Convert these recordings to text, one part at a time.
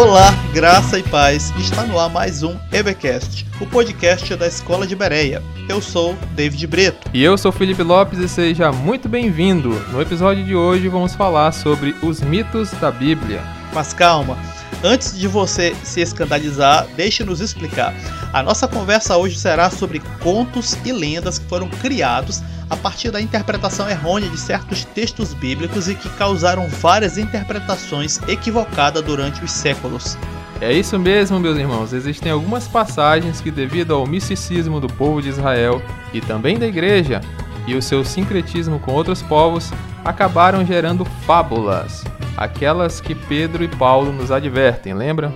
Olá, graça e paz. Está no ar mais um EBcast, o podcast da Escola de Bereia. Eu sou David Breto. E eu sou Felipe Lopes e seja muito bem-vindo. No episódio de hoje vamos falar sobre os mitos da Bíblia. Mas calma, antes de você se escandalizar, deixe-nos explicar. A nossa conversa hoje será sobre contos e lendas que foram criados a partir da interpretação errônea de certos textos bíblicos e que causaram várias interpretações equivocadas durante os séculos. É isso mesmo, meus irmãos. Existem algumas passagens que, devido ao misticismo do povo de Israel e também da igreja, e o seu sincretismo com outros povos, acabaram gerando fábulas, aquelas que Pedro e Paulo nos advertem, lembram?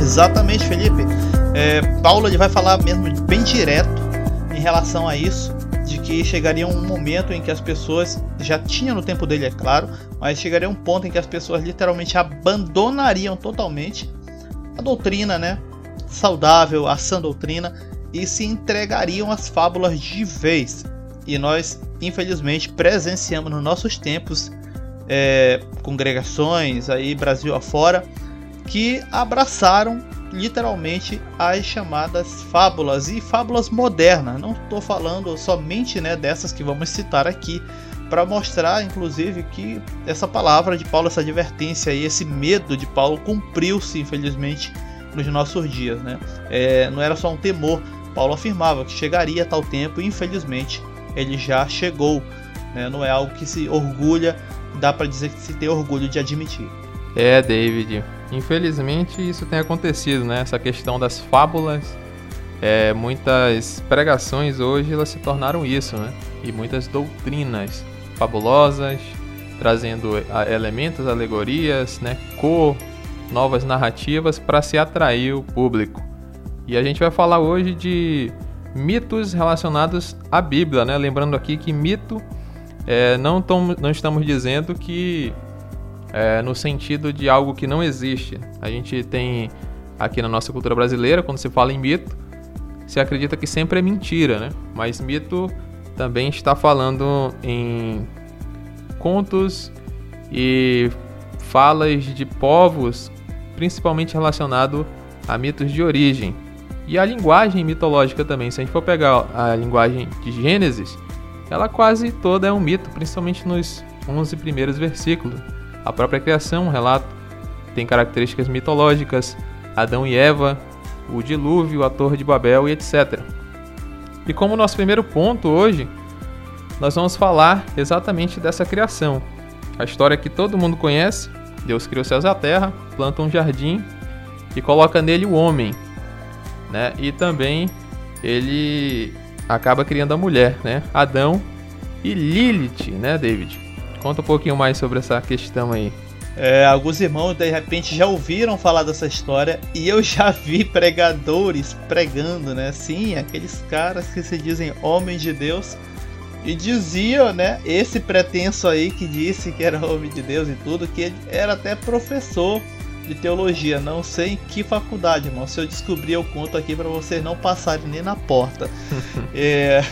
Exatamente, Felipe. É, Paulo ele vai falar mesmo bem direto em relação a isso, de que chegaria um momento em que as pessoas já tinha no tempo dele, é claro, mas chegaria um ponto em que as pessoas literalmente abandonariam totalmente a doutrina, né, saudável, a sã doutrina e se entregariam às fábulas de vez. E nós, infelizmente, presenciamos nos nossos tempos é, congregações aí Brasil afora que abraçaram literalmente as chamadas fábulas e fábulas modernas. Não estou falando somente né, dessas que vamos citar aqui, para mostrar, inclusive, que essa palavra de Paulo, essa advertência e esse medo de Paulo cumpriu-se, infelizmente, nos nossos dias. Né? É, não era só um temor. Paulo afirmava que chegaria tal tempo e, infelizmente, ele já chegou. Né? Não é algo que se orgulha, dá para dizer que se tem orgulho de admitir. É, David. Infelizmente isso tem acontecido, né? Essa questão das fábulas. É, muitas pregações hoje elas se tornaram isso, né? E muitas doutrinas fabulosas, trazendo elementos, alegorias, né? Cor, novas narrativas para se atrair o público. E a gente vai falar hoje de mitos relacionados à Bíblia, né? Lembrando aqui que mito é, não, tom, não estamos dizendo que é, no sentido de algo que não existe. A gente tem aqui na nossa cultura brasileira, quando se fala em mito, se acredita que sempre é mentira, né? Mas mito também está falando em contos e falas de povos, principalmente relacionado a mitos de origem. E a linguagem mitológica também, se a gente for pegar a linguagem de Gênesis, ela quase toda é um mito, principalmente nos 11 primeiros versículos. A própria criação, o relato, tem características mitológicas, Adão e Eva, o dilúvio, a Torre de Babel e etc. E como nosso primeiro ponto hoje, nós vamos falar exatamente dessa criação. A história que todo mundo conhece: Deus criou os céus e a terra, planta um jardim e coloca nele o homem, né? E também ele acaba criando a mulher, né? Adão e Lilith, né, David? Conta um pouquinho mais sobre essa questão aí. É, alguns irmãos de repente já ouviram falar dessa história e eu já vi pregadores pregando, né? Sim, aqueles caras que se dizem homens de Deus e diziam, né? Esse pretenso aí que disse que era homem de Deus e tudo, que ele era até professor de teologia. Não sei em que faculdade, irmão. Se eu descobrir, eu conto aqui para vocês não passarem nem na porta. é.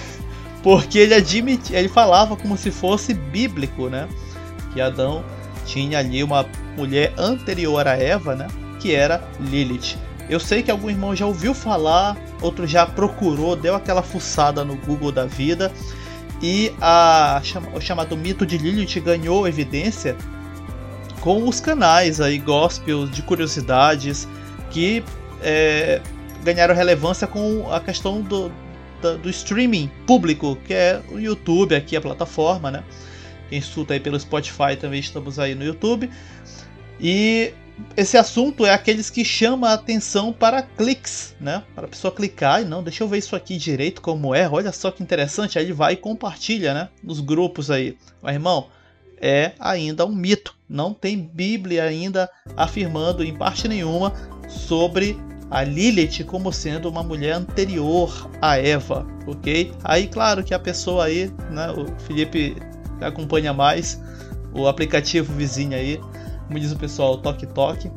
Porque ele admitia, ele falava como se fosse bíblico, né? Que Adão tinha ali uma mulher anterior a Eva, né? Que era Lilith. Eu sei que algum irmão já ouviu falar, outro já procurou, deu aquela fuçada no Google da vida. E a, o chamado mito de Lilith ganhou evidência com os canais aí gospels de curiosidades que é, ganharam relevância com a questão do, do streaming público, que é o YouTube, aqui a plataforma, né? Quem escuta aí pelo Spotify também estamos aí no YouTube. E esse assunto é aqueles que chamam a atenção para cliques, né? Para a pessoa clicar e não, deixa eu ver isso aqui direito como é. Olha só que interessante, aí ele vai e compartilha, né? Nos grupos aí. Mas irmão, é ainda um mito. Não tem Bíblia ainda afirmando em parte nenhuma sobre a Lilith como sendo uma mulher anterior a Eva, ok? Aí, claro que a pessoa aí, né, o Felipe acompanha mais o aplicativo vizinho aí, como diz o pessoal, toque toque.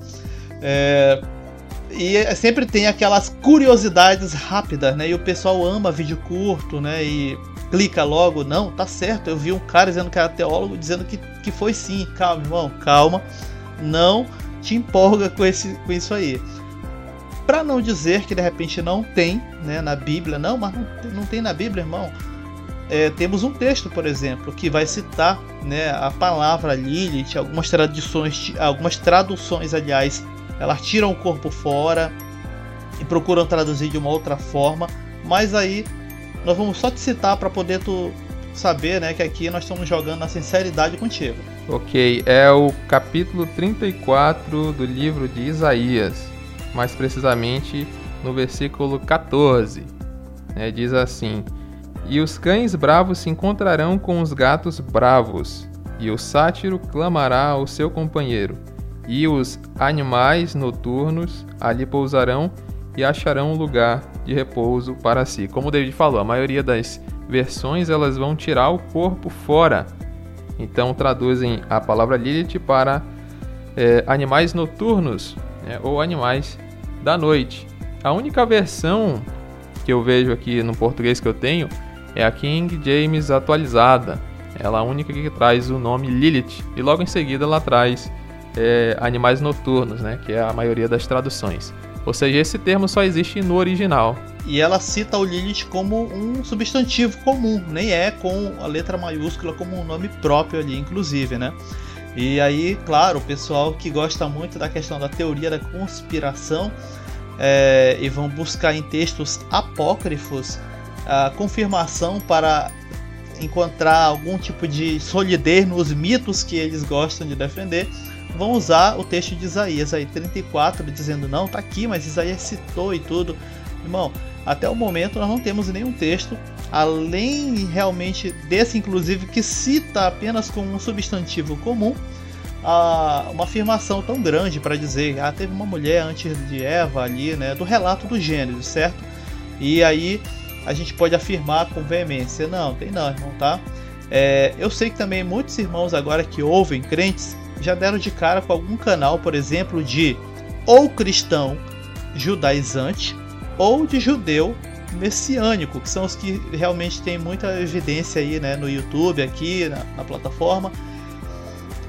É, e sempre tem aquelas curiosidades rápidas, né? E o pessoal ama vídeo curto, né? E clica logo, não, tá certo. Eu vi um cara dizendo que era teólogo, dizendo que, que foi sim. Calma, irmão, calma. Não te empolga com, esse, com isso aí. Para não dizer que de repente não tem né, na Bíblia, não, mas não, não tem na Bíblia, irmão. É, temos um texto, por exemplo, que vai citar né, a palavra Lilith, algumas traduções, algumas traduções, aliás, elas tiram o corpo fora e procuram traduzir de uma outra forma, mas aí nós vamos só te citar para poder tu saber, né, que aqui nós estamos jogando na sinceridade contigo. Ok, é o capítulo 34 do livro de Isaías, mais precisamente no versículo 14. Né, diz assim: E os cães bravos se encontrarão com os gatos bravos, e o sátiro clamará ao seu companheiro, e os animais noturnos ali pousarão e acharão um lugar de repouso para si. Como o David falou, a maioria das versões elas vão tirar o corpo fora. Então traduzem a palavra Lilith para é, animais noturnos né, ou animais da noite. A única versão que eu vejo aqui no português que eu tenho é a King James atualizada. Ela é a única que traz o nome Lilith e logo em seguida ela traz é, animais noturnos, né, que é a maioria das traduções. Ou seja, esse termo só existe no original. E ela cita o Lilith como um substantivo comum, nem é com a letra maiúscula como um nome próprio ali, inclusive, né? E aí, claro, o pessoal que gosta muito da questão da teoria da conspiração é, e vão buscar em textos apócrifos a confirmação para encontrar algum tipo de solidez nos mitos que eles gostam de defender vão usar o texto de Isaías aí 34 dizendo não, tá aqui, mas Isaías citou e tudo. Irmão, até o momento nós não temos nenhum texto além realmente desse inclusive que cita apenas como um substantivo comum a, uma afirmação tão grande para dizer ah teve uma mulher antes de Eva ali, né, do relato do Gênesis, certo? E aí a gente pode afirmar com veemência, não, tem não, irmão, tá? É, eu sei que também muitos irmãos agora que ouvem crentes já deram de cara com algum canal, por exemplo, de ou cristão judaizante ou de judeu messiânico, que são os que realmente têm muita evidência aí né, no YouTube, aqui na, na plataforma.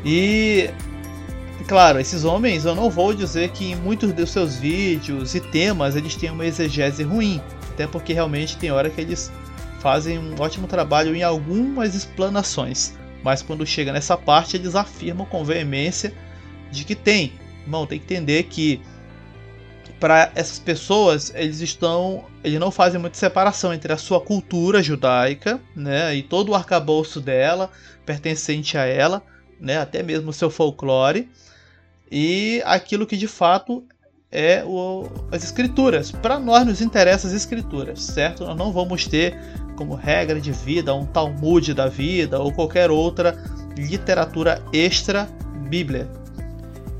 E claro, esses homens eu não vou dizer que em muitos dos seus vídeos e temas eles têm uma exegese ruim, até porque realmente tem hora que eles fazem um ótimo trabalho em algumas explanações. Mas quando chega nessa parte, eles afirmam com veemência de que tem. Irmão, tem que entender que para essas pessoas, eles estão, eles não fazem muita separação entre a sua cultura judaica, né, e todo o arcabouço dela, pertencente a ela, né, até mesmo o seu folclore, e aquilo que de fato é o, as escrituras. Para nós nos interessa as escrituras, certo? Nós não vamos ter como regra de vida, um Talmud da vida ou qualquer outra literatura extra Bíblia.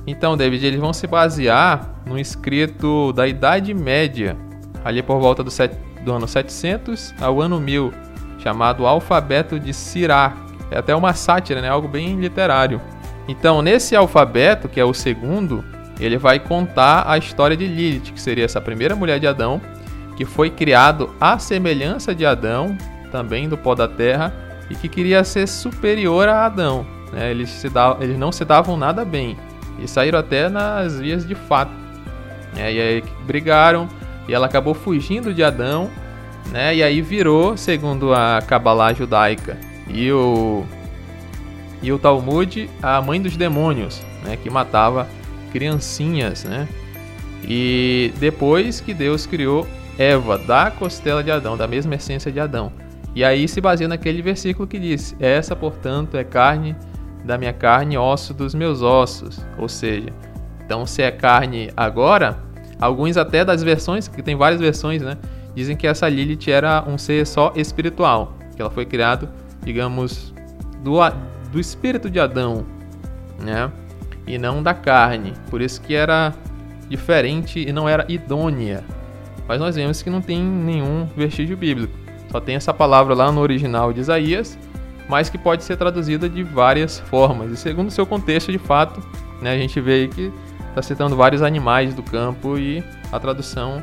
Então, David, eles vão se basear no escrito da Idade Média, ali por volta do, set, do ano 700 ao ano 1000, chamado Alfabeto de Sirach. É até uma sátira, né? algo bem literário. Então, nesse alfabeto, que é o segundo, ele vai contar a história de Lilith, que seria essa primeira mulher de Adão, que foi criado à semelhança de Adão, também do pó da terra, e que queria ser superior a Adão. Né? Eles, se davam, eles não se davam nada bem e saíram até nas vias de fato. Né? E aí brigaram e ela acabou fugindo de Adão, né? E aí virou, segundo a Kabbalah judaica e o e o Talmud, a mãe dos demônios, né? Que matava criancinhas, né? E depois que Deus criou Eva da costela de Adão, da mesma essência de Adão. E aí se baseia naquele versículo que diz: Essa, portanto, é carne da minha carne, osso dos meus ossos. Ou seja, então se é carne agora, alguns até das versões, que tem várias versões, né? Dizem que essa Lilith era um ser só espiritual, que ela foi criado, digamos, do, do espírito de Adão, né? E não da carne. Por isso que era diferente e não era idônea mas nós vemos que não tem nenhum vestígio bíblico. Só tem essa palavra lá no original de Isaías, mas que pode ser traduzida de várias formas. E segundo o seu contexto, de fato, né, a gente vê aí que está citando vários animais do campo e a tradução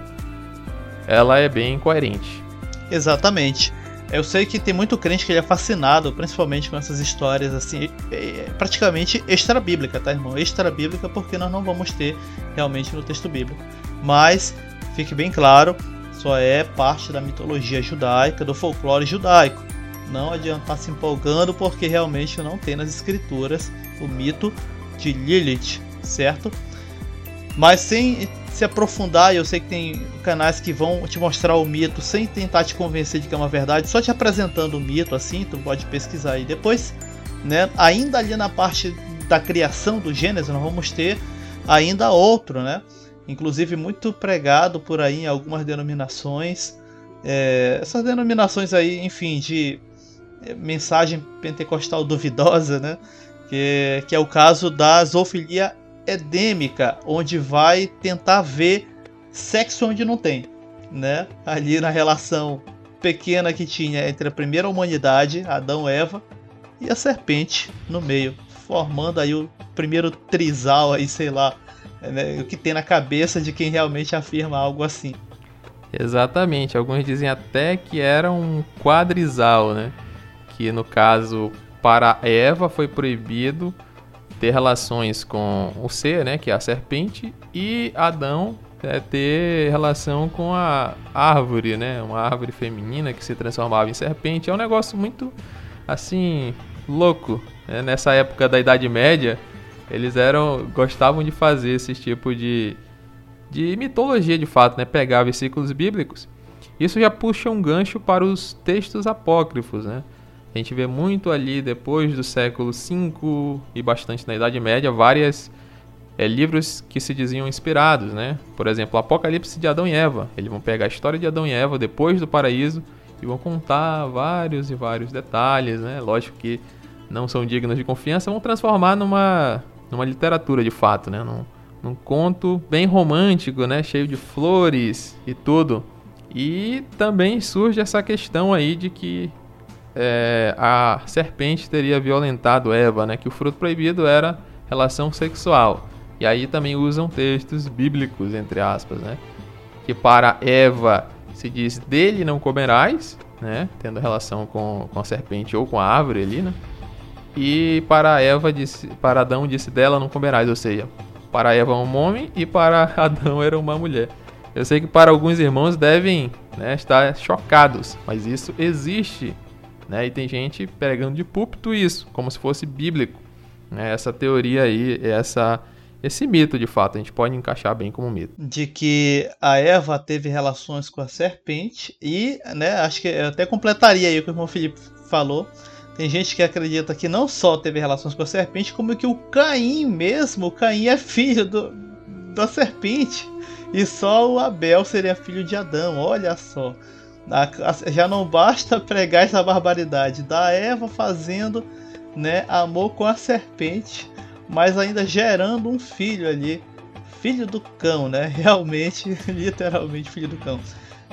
ela é bem coerente. Exatamente. Eu sei que tem muito crente que ele é fascinado, principalmente com essas histórias assim, é, é, praticamente extra-bíblica, tá, irmão? Extra-bíblica porque nós não vamos ter realmente no texto bíblico. Mas fique bem claro, só é parte da mitologia judaica, do folclore judaico. Não adianta se empolgando porque realmente não tem nas escrituras o mito de Lilith, certo? Mas sem se aprofundar, eu sei que tem canais que vão te mostrar o mito sem tentar te convencer de que é uma verdade, só te apresentando o mito assim, tu pode pesquisar aí depois, né? Ainda ali na parte da criação do Gênesis, nós vamos ter ainda outro, né? Inclusive muito pregado por aí em algumas denominações. É, essas denominações aí, enfim, de é, mensagem pentecostal duvidosa, né? Que, que é o caso da zoofilia edêmica, onde vai tentar ver sexo onde não tem, né? Ali na relação pequena que tinha entre a primeira humanidade, Adão e Eva, e a serpente no meio, formando aí o primeiro trisal aí, sei lá, né? o que tem na cabeça de quem realmente afirma algo assim. Exatamente, alguns dizem até que era um quadrisal, né? Que no caso para Eva foi proibido ter relações com o ser, né, que é a serpente, e Adão é, ter relação com a árvore, né, uma árvore feminina que se transformava em serpente. É um negócio muito, assim, louco. Né? Nessa época da Idade Média, eles eram gostavam de fazer esse tipo de, de mitologia de fato, né, pegar versículos bíblicos. Isso já puxa um gancho para os textos apócrifos, né? A gente vê muito ali depois do século V e bastante na Idade Média várias é, livros que se diziam inspirados, né? Por exemplo, Apocalipse de Adão e Eva. Eles vão pegar a história de Adão e Eva depois do paraíso e vão contar vários e vários detalhes, né? Lógico que não são dignos de confiança, vão transformar numa, numa literatura de fato, né? Num, num conto bem romântico, né? Cheio de flores e tudo. E também surge essa questão aí de que é, a serpente teria violentado Eva, né? Que o fruto proibido era relação sexual. E aí também usam textos bíblicos, entre aspas, né? Que para Eva se diz dele não comerás, né? Tendo relação com, com a serpente ou com a árvore ali, né? E para Eva disse, para Adão disse dela não comerás, ou seja, para Eva um homem e para Adão era uma mulher. Eu sei que para alguns irmãos devem né, estar chocados, mas isso existe né? E tem gente pregando de púlpito isso, como se fosse bíblico. Né? Essa teoria aí, essa, esse mito de fato, a gente pode encaixar bem como mito. De que a Eva teve relações com a serpente e, né, acho que eu até completaria aí o que o irmão Felipe falou. Tem gente que acredita que não só teve relações com a serpente, como que o Caim mesmo, o Caim é filho do, da serpente. E só o Abel seria filho de Adão, olha só. Já não basta pregar essa barbaridade da Eva fazendo né, amor com a serpente, mas ainda gerando um filho ali. Filho do cão, né? Realmente, literalmente filho do cão.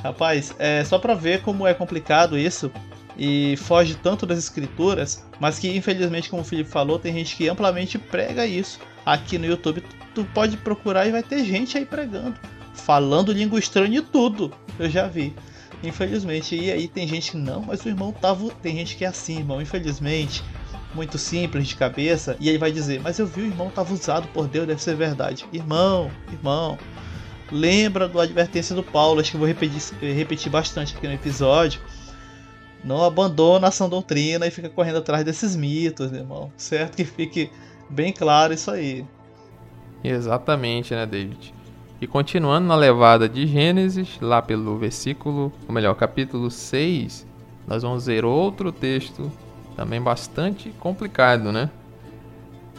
Rapaz, é só pra ver como é complicado isso e foge tanto das escrituras, mas que infelizmente, como o Felipe falou, tem gente que amplamente prega isso. Aqui no YouTube, tu pode procurar e vai ter gente aí pregando, falando língua estranha e tudo. Eu já vi. Infelizmente. E aí tem gente que não, mas o irmão tava. Tem gente que é assim, irmão, infelizmente. Muito simples de cabeça. E aí vai dizer, mas eu vi o irmão tava usado por Deus, deve ser verdade. Irmão, irmão. Lembra do advertência do Paulo, acho que vou repetir, repetir bastante aqui no episódio. Não abandona a sã doutrina e fica correndo atrás desses mitos, irmão. Certo? Que fique bem claro isso aí. Exatamente, né, David? E continuando na levada de Gênesis, lá pelo versículo, ou melhor, capítulo 6, nós vamos ver outro texto também bastante complicado, né?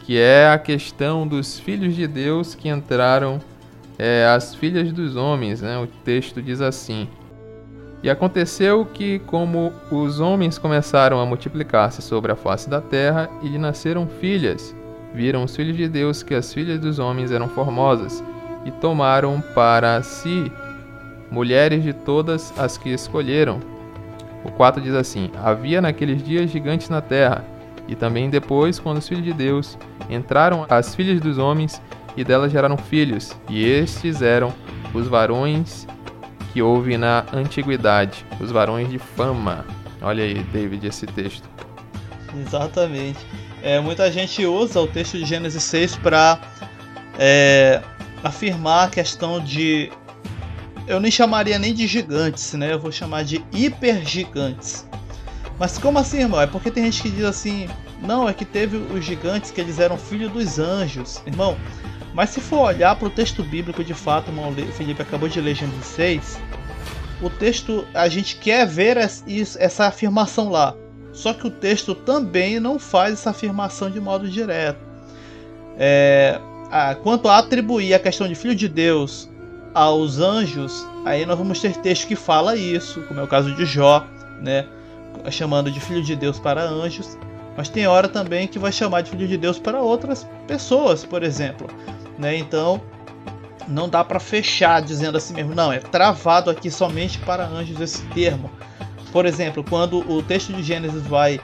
Que é a questão dos filhos de Deus que entraram é, as filhas dos homens, né? O texto diz assim: E aconteceu que, como os homens começaram a multiplicar-se sobre a face da terra, e lhe nasceram filhas, viram os filhos de Deus que as filhas dos homens eram formosas e tomaram para si mulheres de todas as que escolheram. O 4 diz assim: Havia naqueles dias gigantes na terra, e também depois, quando os filhos de Deus entraram as filhas dos homens, e delas geraram filhos, e estes eram os varões que houve na antiguidade, os varões de fama. Olha aí, David, esse texto. Exatamente. É, muita gente usa o texto de Gênesis 6 para é, afirmar a questão de. Eu nem chamaria nem de gigantes, né? Eu vou chamar de hipergigantes. Mas como assim, irmão? É porque tem gente que diz assim: não, é que teve os gigantes que eles eram filhos dos anjos. Irmão, mas se for olhar para o texto bíblico de fato, irmão Felipe acabou de ler Gênesis 6, o texto, a gente quer ver essa afirmação lá. Só que o texto também não faz essa afirmação de modo direto. É, quanto a atribuir a questão de filho de Deus aos anjos, aí nós vamos ter texto que fala isso, como é o caso de Jó, né? chamando de filho de Deus para anjos. Mas tem hora também que vai chamar de filho de Deus para outras pessoas, por exemplo. Né? Então, não dá para fechar dizendo assim mesmo, não, é travado aqui somente para anjos esse termo. Por exemplo, quando o texto de Gênesis vai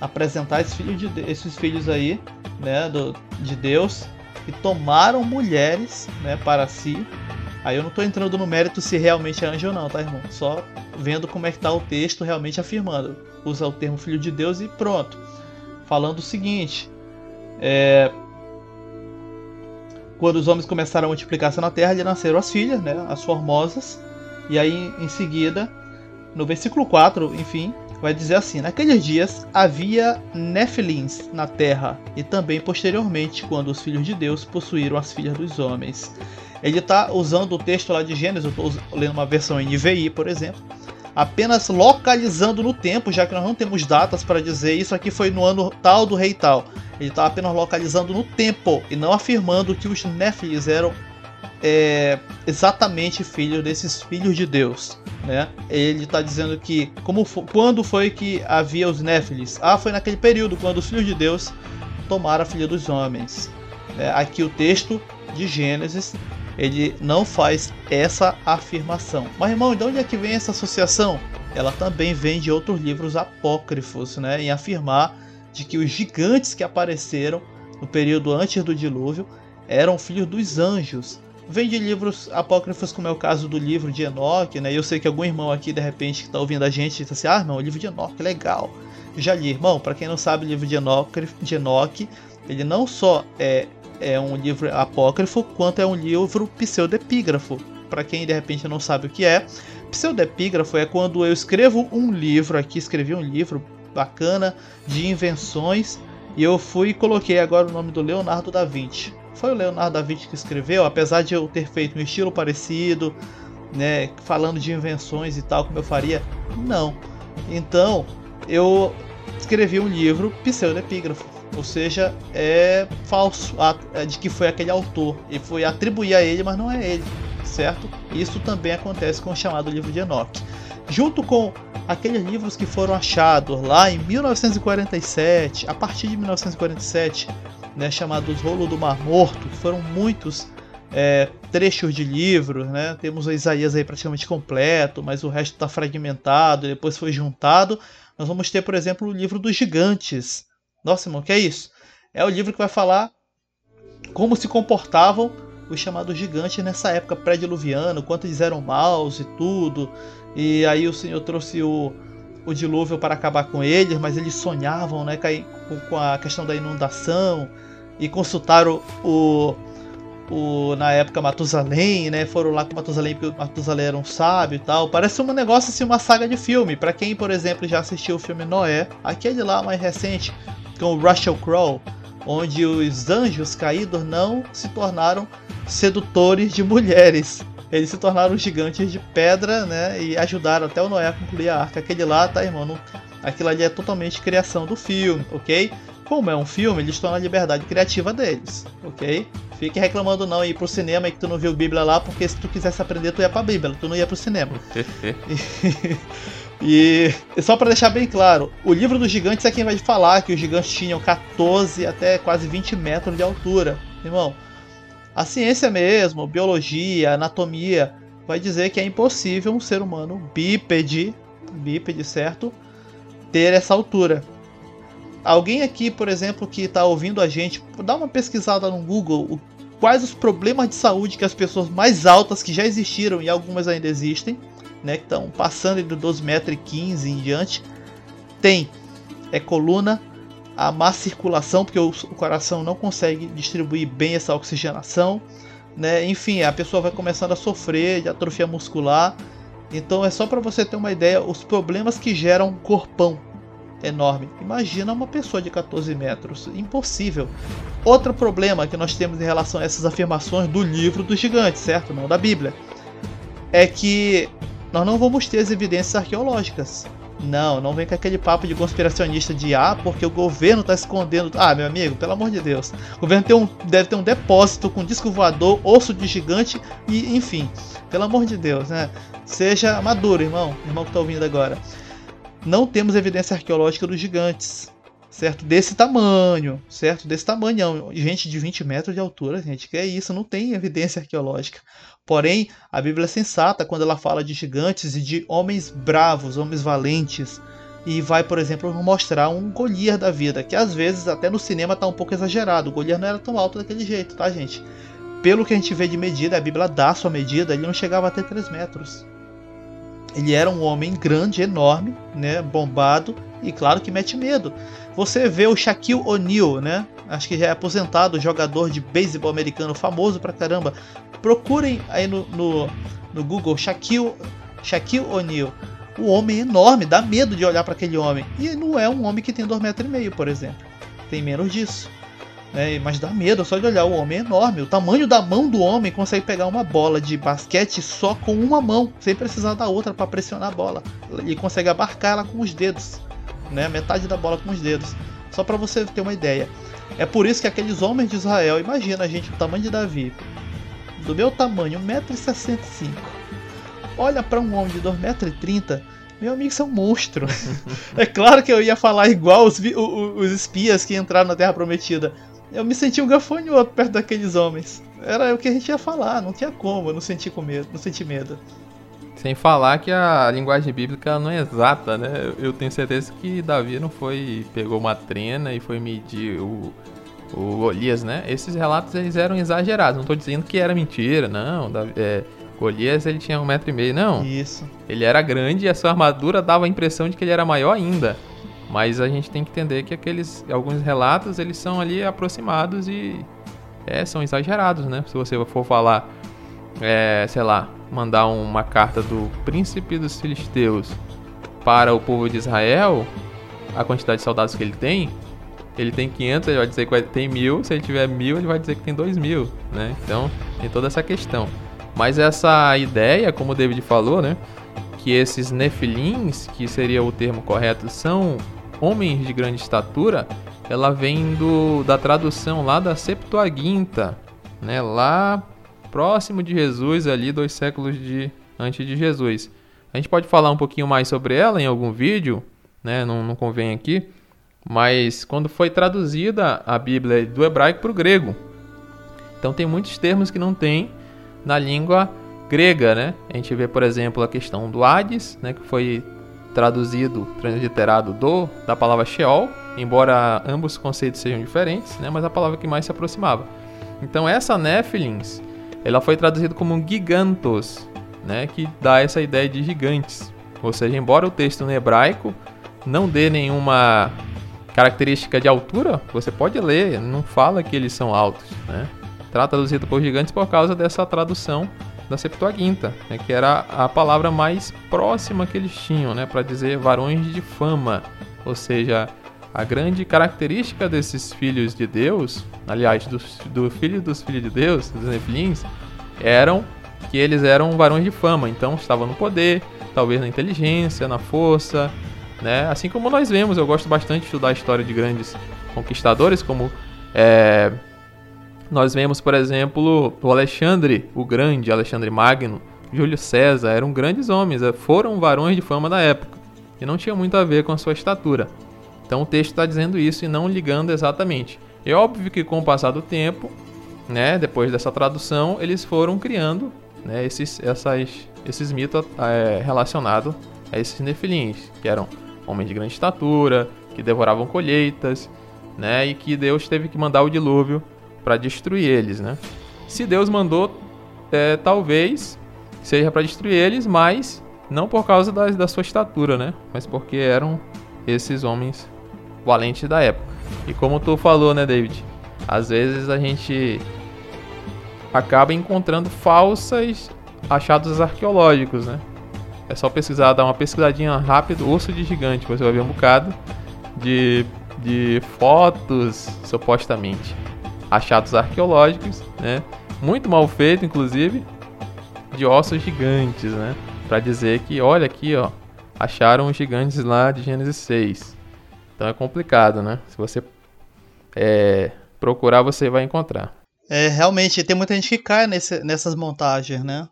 apresentar esses filhos, de, esses filhos aí, né, do, de Deus, que tomaram mulheres né, para si. Aí eu não estou entrando no mérito se realmente é anjo ou não, tá, irmão? Só vendo como é que está o texto realmente afirmando. Usa o termo filho de Deus e pronto. Falando o seguinte: é, quando os homens começaram a multiplicar-se na terra, lhe nasceram as filhas, né, as formosas. E aí, em seguida, no versículo 4, enfim, vai dizer assim: Naqueles dias havia Nefilins na terra, e também posteriormente, quando os filhos de Deus possuíram as filhas dos homens. Ele está usando o texto lá de Gênesis, eu estou lendo uma versão NVI, por exemplo, apenas localizando no tempo, já que nós não temos datas para dizer isso aqui foi no ano tal do rei tal. Ele está apenas localizando no tempo e não afirmando que os Néfilis eram é, exatamente filhos desses filhos de Deus. Né? Ele está dizendo que como quando foi que havia os Néfilis? Ah, foi naquele período quando os filhos de Deus tomaram a filha dos homens. É, aqui o texto de Gênesis ele não faz essa afirmação. Mas irmão, de onde é que vem essa associação? Ela também vem de outros livros apócrifos, né, em afirmar de que os gigantes que apareceram no período antes do dilúvio eram filhos dos anjos. Vem de livros apócrifos, como é o caso do livro de Enoque, né? Eu sei que algum irmão aqui, de repente, que está ouvindo a gente, diz assim: Ah, não, o livro de Enoque, legal. Já li, irmão, para quem não sabe, o livro de Enoque, de Enoque ele não só é, é um livro apócrifo, quanto é um livro pseudepígrafo. Para quem de repente não sabe o que é, pseudepígrafo é quando eu escrevo um livro aqui, escrevi um livro bacana de invenções e eu fui e coloquei agora o nome do Leonardo da Vinci. Foi o Leonardo da Vinci que escreveu, apesar de eu ter feito um estilo parecido, né, falando de invenções e tal, como eu faria, não. Então, eu escrevi um livro pseudepígrafo, ou seja, é falso é de que foi aquele autor e foi atribuir a ele, mas não é ele, certo? Isso também acontece com o chamado livro de Enoch. Junto com aqueles livros que foram achados lá em 1947, a partir de 1947, né, chamados Rolo do Mar Morto, que foram muitos é, trechos de livros, né? Temos o Isaías aí praticamente completo, mas o resto está fragmentado, depois foi juntado. Nós vamos ter, por exemplo, o livro dos gigantes. Nossa, irmão, que é isso? É o livro que vai falar como se comportavam os chamados gigantes nessa época pré-diluviana, quanto eles eram maus e tudo. E aí o Senhor trouxe o, o dilúvio para acabar com eles, mas eles sonhavam né, com a questão da inundação e consultaram o, o, na época Matusalém, né? Foram lá com Matusalém porque Matusalém era um sábio e tal. Parece um negócio assim, uma saga de filme. Para quem, por exemplo, já assistiu o filme Noé, aquele lá mais recente, com o Russell Crowe, onde os anjos caídos não se tornaram sedutores de mulheres. Eles se tornaram gigantes de pedra, né? E ajudaram até o Noé a concluir a arca. Aquele lá, tá, irmão? Não... Aquilo ali é totalmente criação do filme, ok? Como é um filme, eles estão na liberdade criativa deles, ok? Fique reclamando não ir pro cinema e que tu não viu Bíblia lá, porque se tu quisesse aprender, tu ia pra Bíblia, tu não ia pro cinema. e, e só para deixar bem claro, o livro dos gigantes é quem vai falar que os gigantes tinham 14 até quase 20 metros de altura. Irmão, a ciência mesmo, biologia, anatomia, vai dizer que é impossível um ser humano bípede, bípede, certo? Ter essa altura. Alguém aqui, por exemplo, que está ouvindo a gente, dá uma pesquisada no Google quais os problemas de saúde que as pessoas mais altas que já existiram e algumas ainda existem, né, que estão passando de 12 metros e 15 em diante, tem é coluna, a má circulação, porque o, o coração não consegue distribuir bem essa oxigenação, né? Enfim, a pessoa vai começando a sofrer de atrofia muscular. Então é só para você ter uma ideia os problemas que geram corpão enorme. Imagina uma pessoa de 14 metros, impossível. Outro problema que nós temos em relação a essas afirmações do livro dos gigantes, certo? Não da Bíblia, é que nós não vamos ter as evidências arqueológicas. Não, não vem com aquele papo de conspiracionista de ah, porque o governo está escondendo. Ah, meu amigo, pelo amor de Deus. O governo tem um, deve ter um depósito com disco voador, osso de gigante e enfim. Pelo amor de Deus, né? Seja maduro, irmão, irmão que está ouvindo agora. Não temos evidência arqueológica dos gigantes, certo? Desse tamanho, certo? Desse tamanho. Gente de 20 metros de altura, gente, que é isso? Não tem evidência arqueológica. Porém, a Bíblia é sensata quando ela fala de gigantes e de homens bravos, homens valentes. E vai, por exemplo, mostrar um Golias da vida, que às vezes até no cinema está um pouco exagerado. O Golias não era tão alto daquele jeito, tá, gente? Pelo que a gente vê de medida, a Bíblia dá sua medida, ele não chegava até 3 metros. Ele era um homem grande, enorme, né, bombado e claro que mete medo. Você vê o Shaquille O'Neal, né? Acho que já é aposentado, jogador de beisebol americano famoso pra caramba. Procurem aí no, no, no Google Shaquille, Shaquille O'Neal. O homem é enorme, dá medo de olhar para aquele homem. E não é um homem que tem 2,5 metros, por exemplo. Tem menos disso. Né? Mas dá medo só de olhar. O homem é enorme. O tamanho da mão do homem consegue pegar uma bola de basquete só com uma mão, sem precisar da outra para pressionar a bola. Ele consegue abarcar ela com os dedos. Né? Metade da bola com os dedos. Só para você ter uma ideia. É por isso que aqueles homens de Israel, imagina a gente, o tamanho de Davi, do meu tamanho, 1,65m, olha para um homem de 2,30m, meu amigo, isso é um monstro. é claro que eu ia falar igual os, os, espias que entraram na Terra Prometida. Eu me senti um gafanhoto perto daqueles homens. Era o que a gente ia falar, não tinha como, eu não senti com medo, não senti medo. Sem falar que a linguagem bíblica não é exata, né? Eu tenho certeza que Davi não foi pegou uma trena e foi medir o o Golias, né? Esses relatos eles eram exagerados. Não estou dizendo que era mentira, não. É, Golias ele tinha um metro e meio, não. Isso. Ele era grande e a sua armadura dava a impressão de que ele era maior ainda. Mas a gente tem que entender que aqueles alguns relatos eles são ali aproximados e é, são exagerados, né? Se você for falar, é, sei lá, mandar uma carta do príncipe dos filisteus para o povo de Israel, a quantidade de soldados que ele tem, ele tem 500, ele vai dizer que tem mil. Se ele tiver mil, ele vai dizer que tem dois mil, né? Então, tem toda essa questão. Mas essa ideia, como o David falou, né? Que esses nefilins, que seria o termo correto, são homens de grande estatura, ela vem do, da tradução lá da Septuaginta, né? Lá próximo de Jesus, ali dois séculos de antes de Jesus. A gente pode falar um pouquinho mais sobre ela em algum vídeo, né? Não, não convém aqui. Mas quando foi traduzida a Bíblia do hebraico para o grego. Então tem muitos termos que não tem na língua grega, né? A gente vê, por exemplo, a questão do Hades, né, que foi traduzido, transliterado do da palavra Sheol, embora ambos os conceitos sejam diferentes, né, mas a palavra que mais se aproximava. Então essa Nephilims, ela foi traduzida como gigantos, né, que dá essa ideia de gigantes. Ou seja, embora o texto no hebraico não dê nenhuma característica de altura, você pode ler, não fala que eles são altos, né? Trata traduzido por gigantes por causa dessa tradução da Septuaginta, né, que era a palavra mais próxima que eles tinham, né, para dizer varões de fama, ou seja, a grande característica desses filhos de Deus, aliás, do, do filho dos filhos de Deus, dos Nefilins, eram que eles eram varões de fama, então estavam no poder, talvez na inteligência, na força, né? Assim como nós vemos, eu gosto bastante de estudar a história de grandes conquistadores, como é, nós vemos, por exemplo, o Alexandre, o Grande, Alexandre Magno, Júlio César, eram grandes homens, é, foram varões de fama da época e não tinha muito a ver com a sua estatura. Então o texto está dizendo isso e não ligando exatamente. É óbvio que com o passar do tempo, né, depois dessa tradução, eles foram criando né, esses, essas, esses mitos é, relacionados a esses nefilins, que eram homens de grande estatura, que devoravam colheitas, né? E que Deus teve que mandar o dilúvio para destruir eles, né? Se Deus mandou, é, talvez seja para destruir eles, mas não por causa da, da sua estatura, né? Mas porque eram esses homens valentes da época. E como tu falou, né, David? Às vezes a gente acaba encontrando falsas achados arqueológicos, né? É só pesquisar, dar uma pesquisadinha rápido, osso de gigante, você vai ver um bocado de, de fotos, supostamente, achados arqueológicos, né? Muito mal feito, inclusive, de ossos gigantes, né? Para dizer que, olha aqui, ó, acharam os gigantes lá de Gênesis 6. Então é complicado, né? Se você é, procurar, você vai encontrar. É, realmente, tem muita gente que cai nesse, nessas montagens, né?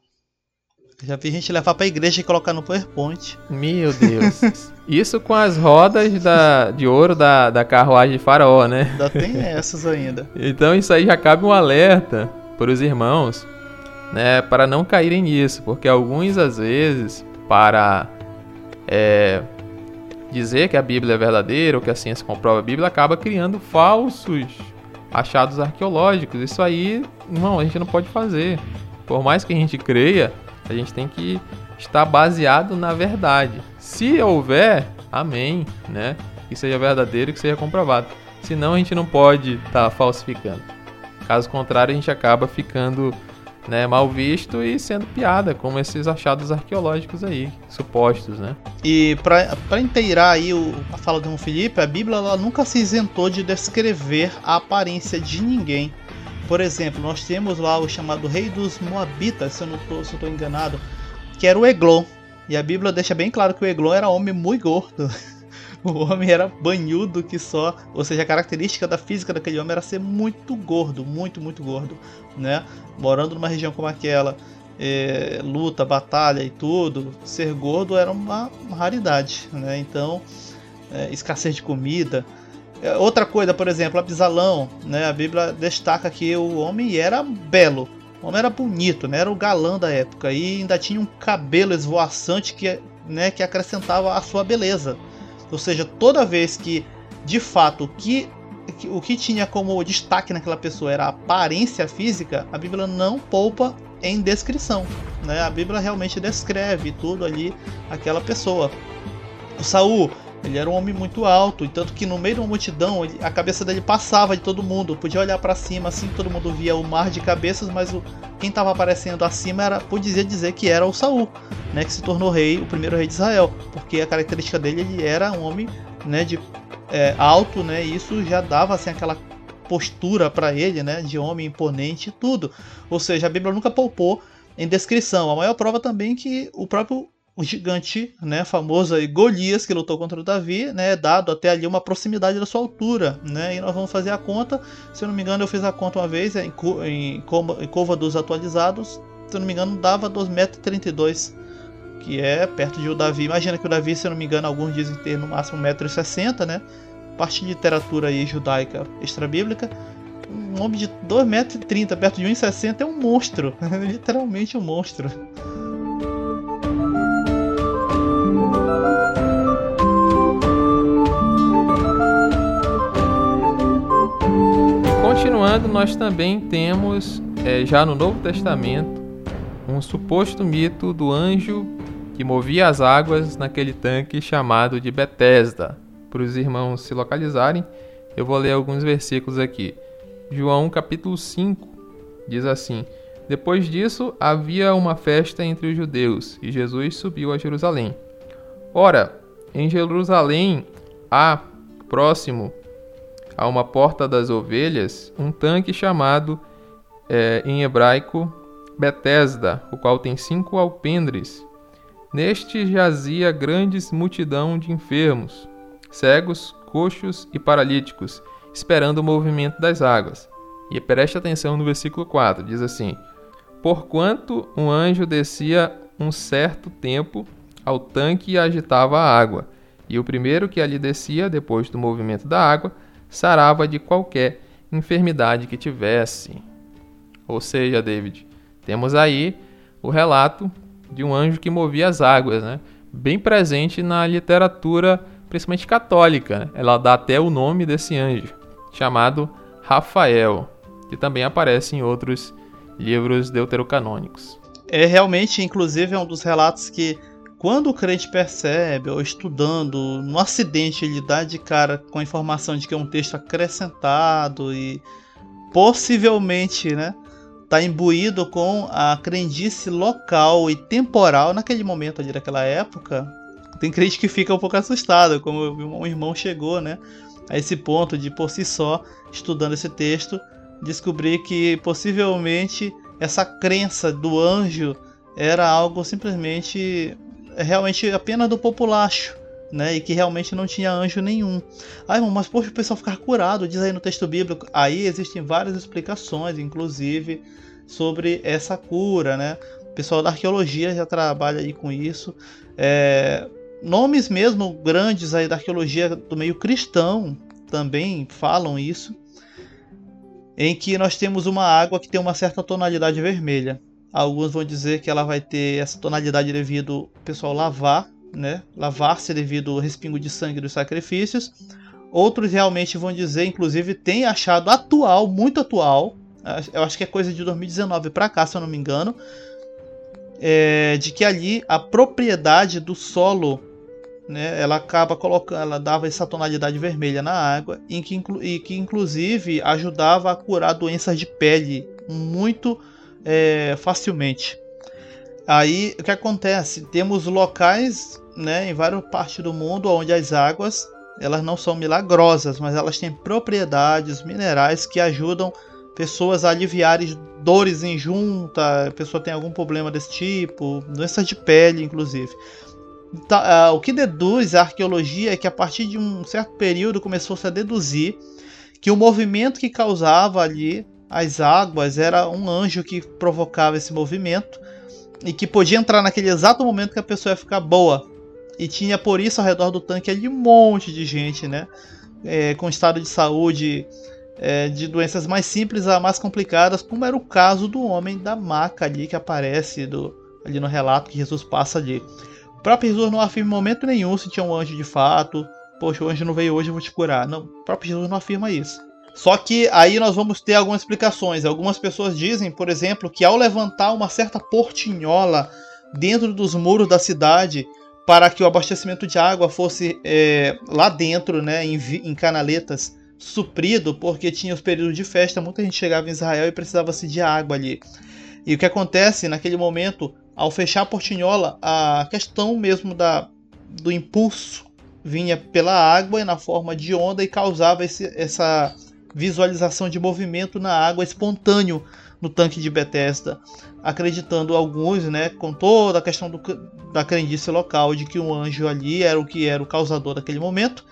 Já vi gente levar pra igreja e colocar no PowerPoint. Meu Deus. Isso com as rodas da, de ouro da, da carruagem de faraó, né? Ainda tem essas ainda. então isso aí já cabe um alerta para os irmãos, né? Para não caírem nisso. Porque alguns, às vezes, para é, dizer que a Bíblia é verdadeira ou que a ciência comprova a Bíblia, acaba criando falsos achados arqueológicos. Isso aí, não, a gente não pode fazer. Por mais que a gente creia, a gente tem que estar baseado na verdade. Se houver, amém, né? Que seja verdadeiro que seja comprovado. Senão a gente não pode estar tá falsificando. Caso contrário, a gente acaba ficando né, mal visto e sendo piada, como esses achados arqueológicos aí, supostos, né? E para inteirar aí o, a fala do Felipe, a Bíblia ela nunca se isentou de descrever a aparência de ninguém. Por exemplo, nós temos lá o chamado rei dos Moabitas, se eu não estou enganado, que era o Eglon. E a Bíblia deixa bem claro que o Eglon era homem muito gordo. o homem era banhudo que só, ou seja, a característica da física daquele homem era ser muito gordo, muito, muito gordo, né? Morando numa região como aquela, é, luta, batalha e tudo, ser gordo era uma, raridade, né? Então, é, escassez de comida, outra coisa, por exemplo, Absalão, né? A Bíblia destaca que o homem era belo, o homem era bonito, né? Era o galã da época e ainda tinha um cabelo esvoaçante que, né, que acrescentava a sua beleza. Ou seja, toda vez que, de fato, que, o que tinha como destaque naquela pessoa era a aparência física, a Bíblia não poupa em descrição, né? A Bíblia realmente descreve tudo ali aquela pessoa. O Saul ele era um homem muito alto, e tanto que no meio de uma multidão, ele, a cabeça dele passava de todo mundo. Podia olhar para cima, assim, todo mundo via o mar de cabeças, mas o, quem estava aparecendo acima era, podia dizer que era o Saul, né, que se tornou rei, o primeiro rei de Israel, porque a característica dele ele era um homem, né, de é, alto, né, e isso já dava assim aquela postura para ele, né, de homem imponente e tudo. Ou seja, a Bíblia nunca poupou em descrição. A maior prova também que o próprio o gigante, né, famoso aí, Golias, que lutou contra o Davi, né, dado até ali uma proximidade da sua altura, né, e nós vamos fazer a conta, se eu não me engano eu fiz a conta uma vez, é, em, em, em Cova dos Atualizados, se eu não me engano dava 2,32m, que é perto de o Davi, imagina que o Davi, se eu não me engano, alguns dizem ter no máximo 1,60m, né, parte de literatura aí judaica extra-bíblica, um homem de 2,30m perto de 1,60m é um monstro, literalmente um monstro. Continuando, nós também temos, é, já no Novo Testamento, um suposto mito do anjo que movia as águas naquele tanque chamado de Betesda. Para os irmãos se localizarem, eu vou ler alguns versículos aqui. João capítulo 5 diz assim: Depois disso havia uma festa entre os judeus e Jesus subiu a Jerusalém. Ora, em Jerusalém há próximo a uma porta das ovelhas um tanque chamado é, em hebraico Betesda, o qual tem cinco alpendres. Neste jazia grandes multidão de enfermos, cegos, coxos e paralíticos, esperando o movimento das águas. E preste atenção no versículo 4, diz assim: Porquanto um anjo descia um certo tempo ao tanque e agitava a água, e o primeiro que ali descia, depois do movimento da água, sarava de qualquer enfermidade que tivesse. Ou seja, David, temos aí o relato de um anjo que movia as águas, né? bem presente na literatura, principalmente católica. Né? Ela dá até o nome desse anjo, chamado Rafael, que também aparece em outros livros deuterocanônicos. É realmente, inclusive, é um dos relatos que quando o crente percebe, ou estudando, no acidente ele dá de cara com a informação de que é um texto acrescentado e possivelmente, né, tá imbuído com a crendice local e temporal naquele momento ali daquela época, tem crente que fica um pouco assustado, como um irmão chegou, né, a esse ponto de por si só, estudando esse texto, descobrir que possivelmente essa crença do anjo era algo simplesmente realmente apenas do populacho, né? E que realmente não tinha anjo nenhum. Irmão, mas poxa, o pessoal ficar curado, diz aí no texto bíblico. Aí existem várias explicações, inclusive, sobre essa cura, né? O pessoal da arqueologia já trabalha aí com isso. É, nomes mesmo grandes aí da arqueologia do meio cristão também falam isso. Em que nós temos uma água que tem uma certa tonalidade vermelha. Alguns vão dizer que ela vai ter essa tonalidade devido ao pessoal lavar, né? Lavar-se devido ao respingo de sangue dos sacrifícios. Outros realmente vão dizer, inclusive, tem achado atual, muito atual. Eu acho que é coisa de 2019 para cá, se eu não me engano. É, de que ali a propriedade do solo né, ela acaba colocando, ela dava essa tonalidade vermelha na água e que, e que inclusive ajudava a curar doenças de pele muito é, facilmente. Aí o que acontece? Temos locais né, em várias partes do mundo onde as águas elas não são milagrosas, mas elas têm propriedades minerais que ajudam pessoas a aliviarem dores em junta, a pessoa tem algum problema desse tipo, doenças de pele, inclusive. Tá, uh, o que deduz a arqueologia é que a partir de um certo período começou-se a deduzir que o movimento que causava ali as águas era um anjo que provocava esse movimento e que podia entrar naquele exato momento que a pessoa ia ficar boa. E tinha por isso ao redor do tanque ali um monte de gente, né? É, com estado de saúde é, de doenças mais simples a mais complicadas, como era o caso do homem da maca ali que aparece do, ali no relato que Jesus passa ali. O próprio Jesus não afirma em momento nenhum se tinha um anjo de fato. Poxa, o anjo não veio hoje, eu vou te curar. Não, o próprio Jesus não afirma isso. Só que aí nós vamos ter algumas explicações. Algumas pessoas dizem, por exemplo, que ao levantar uma certa portinhola dentro dos muros da cidade para que o abastecimento de água fosse é, lá dentro, né, em, em canaletas, suprido, porque tinha os períodos de festa, muita gente chegava em Israel e precisava-se de água ali. E o que acontece naquele momento, ao fechar a portinhola, a questão mesmo da, do impulso vinha pela água e na forma de onda e causava esse, essa visualização de movimento na água espontâneo no tanque de Bethesda, acreditando alguns, né, com toda a questão do, da crendice local de que um anjo ali era o que era o causador daquele momento.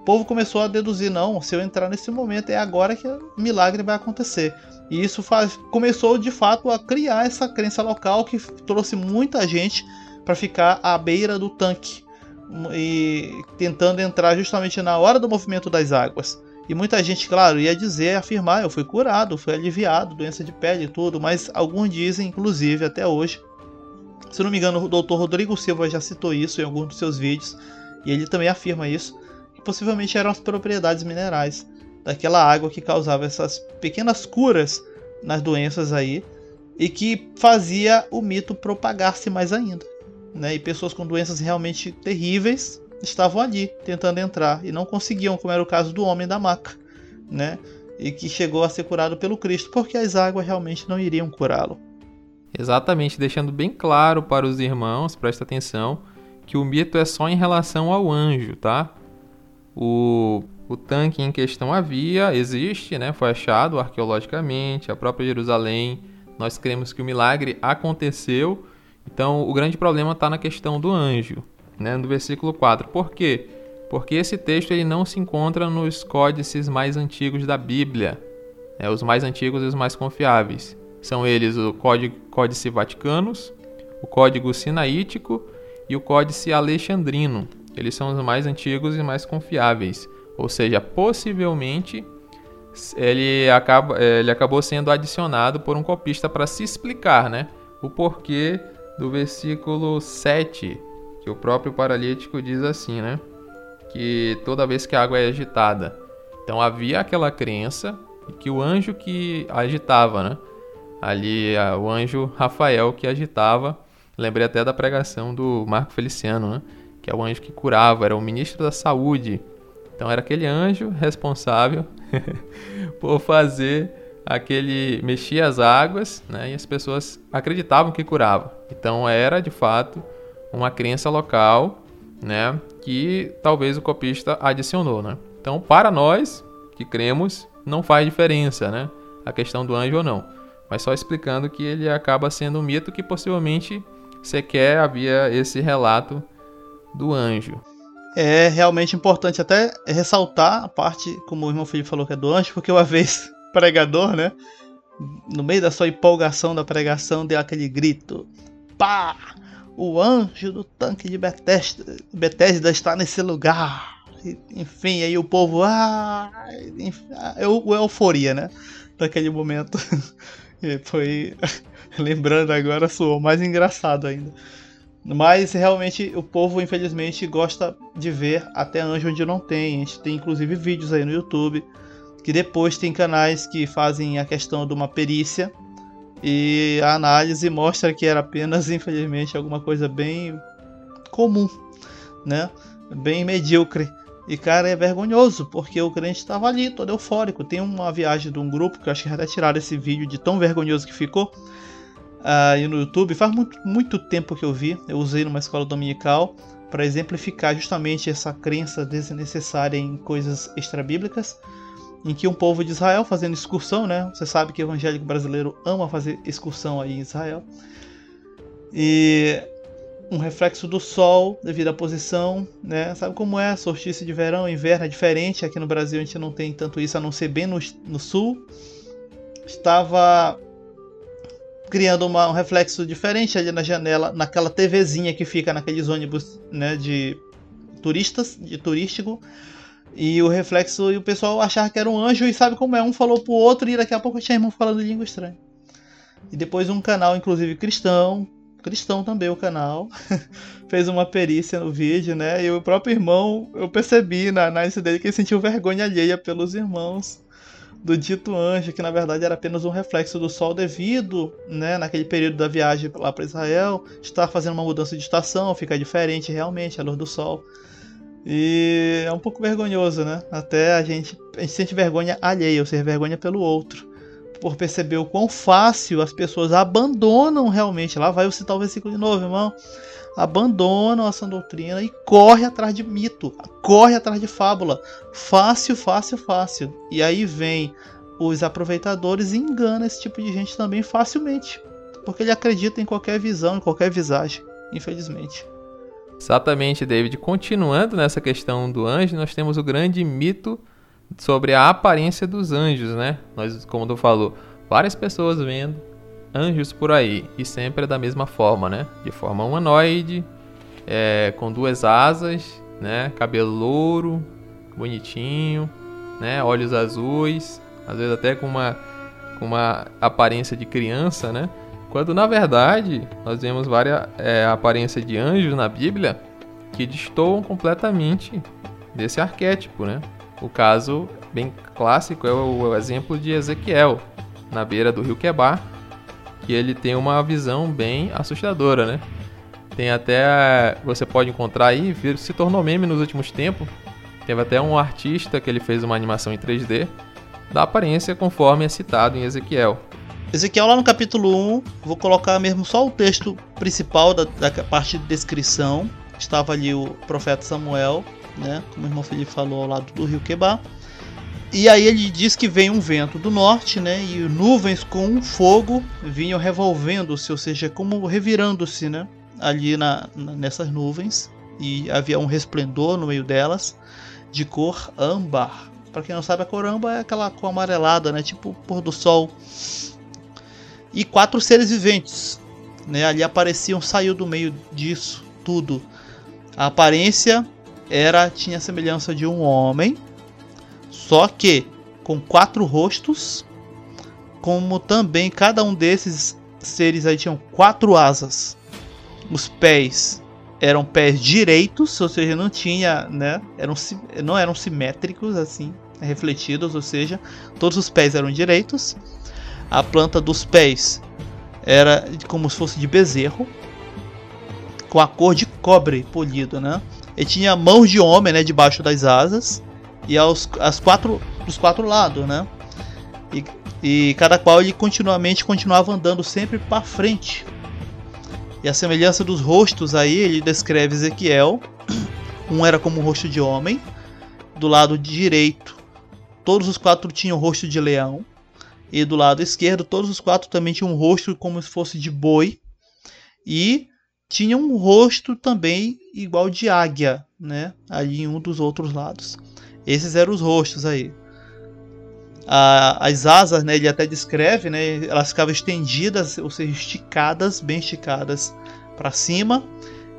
O povo começou a deduzir, não, se eu entrar nesse momento é agora que o milagre vai acontecer. E isso faz, começou de fato a criar essa crença local que trouxe muita gente para ficar à beira do tanque e tentando entrar justamente na hora do movimento das águas. E muita gente, claro, ia dizer, afirmar, eu fui curado, fui aliviado, doença de pele e tudo, mas alguns dizem, inclusive até hoje, se não me engano, o doutor Rodrigo Silva já citou isso em alguns dos seus vídeos, e ele também afirma isso, que possivelmente eram as propriedades minerais daquela água que causava essas pequenas curas nas doenças aí, e que fazia o mito propagar-se mais ainda. Né? E pessoas com doenças realmente terríveis estavam ali tentando entrar e não conseguiam, como era o caso do homem da maca, né? E que chegou a ser curado pelo Cristo, porque as águas realmente não iriam curá-lo. Exatamente, deixando bem claro para os irmãos, presta atenção, que o mito é só em relação ao anjo, tá? O, o tanque em questão havia, existe, né? Foi achado arqueologicamente, a própria Jerusalém. Nós cremos que o milagre aconteceu. Então, o grande problema está na questão do anjo né, no versículo 4. Por quê? Porque esse texto ele não se encontra nos códices mais antigos da Bíblia, né, os mais antigos e os mais confiáveis. São eles o Código, Códice Vaticanos, o Código Sinaítico e o Códice Alexandrino. Eles são os mais antigos e mais confiáveis. Ou seja, possivelmente ele, acaba, ele acabou sendo adicionado por um copista para se explicar né, o porquê do versículo 7 que o próprio paralítico diz assim, né? Que toda vez que a água é agitada. Então havia aquela crença que o anjo que agitava, né? Ali o anjo Rafael que agitava, Lembrei até da pregação do Marco Feliciano, né? Que é o anjo que curava, era o ministro da saúde. Então era aquele anjo responsável por fazer aquele mexia as águas, né? E as pessoas acreditavam que curava. Então era de fato uma crença local, né? Que talvez o copista adicionou, né? Então para nós que cremos não faz diferença, né? A questão do anjo ou não. Mas só explicando que ele acaba sendo um mito que possivelmente sequer havia esse relato do anjo. É realmente importante até ressaltar a parte, como o irmão Felipe falou que é do anjo, porque uma vez pregador, né? No meio da sua empolgação da pregação, deu aquele grito: Pá! O anjo do tanque de Bethesda, Bethesda está nesse lugar. Enfim, aí o povo. Ah! Enfim, eu, euforia, né? Daquele momento. e foi. Lembrando agora, soou mais engraçado ainda. Mas realmente o povo, infelizmente, gosta de ver até anjo onde não tem. A gente tem inclusive vídeos aí no YouTube que depois tem canais que fazem a questão de uma perícia e a análise mostra que era apenas, infelizmente, alguma coisa bem comum, né? Bem medíocre. E cara, é vergonhoso, porque o crente estava ali, todo eufórico. Tem uma viagem de um grupo que eu acho que até tiraram esse vídeo de tão vergonhoso que ficou aí no YouTube. Faz muito, muito tempo que eu vi, eu usei numa escola dominical para exemplificar justamente essa crença desnecessária em coisas extrabíblicas em que um povo de Israel fazendo excursão, né? Você sabe que o evangélico brasileiro ama fazer excursão aí em Israel. E um reflexo do sol devido à posição, né? Sabe como é? Solstício de verão, inverno é diferente. Aqui no Brasil a gente não tem tanto isso, a não ser bem no, no sul. Estava criando uma, um reflexo diferente ali na janela, naquela TVzinha que fica naqueles ônibus, né, de turistas, de turístico. E o reflexo, e o pessoal achava que era um anjo, e sabe como é? Um falou pro outro, e daqui a pouco tinha irmão falando língua estranha. E depois um canal, inclusive cristão, cristão também o canal, fez uma perícia no vídeo, né? E o próprio irmão, eu percebi na análise dele que ele sentiu vergonha alheia pelos irmãos do dito anjo, que na verdade era apenas um reflexo do sol devido, né, naquele período da viagem lá para Israel, estar fazendo uma mudança de estação, fica diferente realmente a luz do sol. E é um pouco vergonhoso, né? Até a gente, a gente sente vergonha alheia, ou seja, vergonha pelo outro. Por perceber o quão fácil as pessoas abandonam realmente. Lá vai eu citar o versículo de novo, irmão. Abandonam essa doutrina e corre atrás de mito, corre atrás de fábula. Fácil, fácil, fácil. E aí vem os aproveitadores e engana esse tipo de gente também facilmente. Porque ele acredita em qualquer visão, em qualquer visagem, infelizmente. Exatamente, David. Continuando nessa questão do anjo, nós temos o grande mito sobre a aparência dos anjos, né? Nós, como tu falou, várias pessoas vendo anjos por aí e sempre é da mesma forma, né? De forma humanoide, é, com duas asas, né? Cabelo louro, bonitinho, né? Olhos azuis, às vezes até com uma com uma aparência de criança, né? Quando na verdade nós vemos várias é, aparências de anjos na Bíblia que destoam completamente desse arquétipo, né? O caso bem clássico é o exemplo de Ezequiel na beira do rio Quebar, que ele tem uma visão bem assustadora, né? Tem até você pode encontrar aí, se tornou meme nos últimos tempos. Teve até um artista que ele fez uma animação em 3D da aparência conforme é citado em Ezequiel. Ezequiel lá no capítulo 1, vou colocar mesmo só o texto principal da, da parte de descrição. Estava ali o profeta Samuel, né, como o irmão Felipe falou, ao lado do rio Quebar. E aí ele diz que vem um vento do norte, né, e nuvens com fogo vinham revolvendo-se, ou seja, como revirando-se, né, ali na, na, nessas nuvens. E havia um resplendor no meio delas, de cor âmbar. Para quem não sabe, a cor âmbar é aquela cor amarelada, né, tipo pôr do sol e quatro seres viventes. Né? Ali apareciam, saiu do meio disso tudo. A aparência era tinha a semelhança de um homem, só que com quatro rostos, como também cada um desses seres aí tinham quatro asas. Os pés eram pés direitos, ou seja, não tinha, né, eram não eram simétricos assim, refletidos, ou seja, todos os pés eram direitos a planta dos pés era como se fosse de bezerro. com a cor de cobre polido, né? Ele tinha mãos de homem, né, debaixo das asas e aos as quatro dos quatro lados, né? E, e cada qual ele continuamente continuava andando sempre para frente. E a semelhança dos rostos aí, ele descreve Ezequiel. Um era como o rosto de homem, do lado direito, todos os quatro tinham rosto de leão, e do lado esquerdo, todos os quatro também tinham um rosto como se fosse de boi, e tinha um rosto também igual de águia, né? Ali em um dos outros lados. Esses eram os rostos aí. A, as asas, né? Ele até descreve, né? Elas ficavam estendidas, ou seja, esticadas, bem esticadas para cima.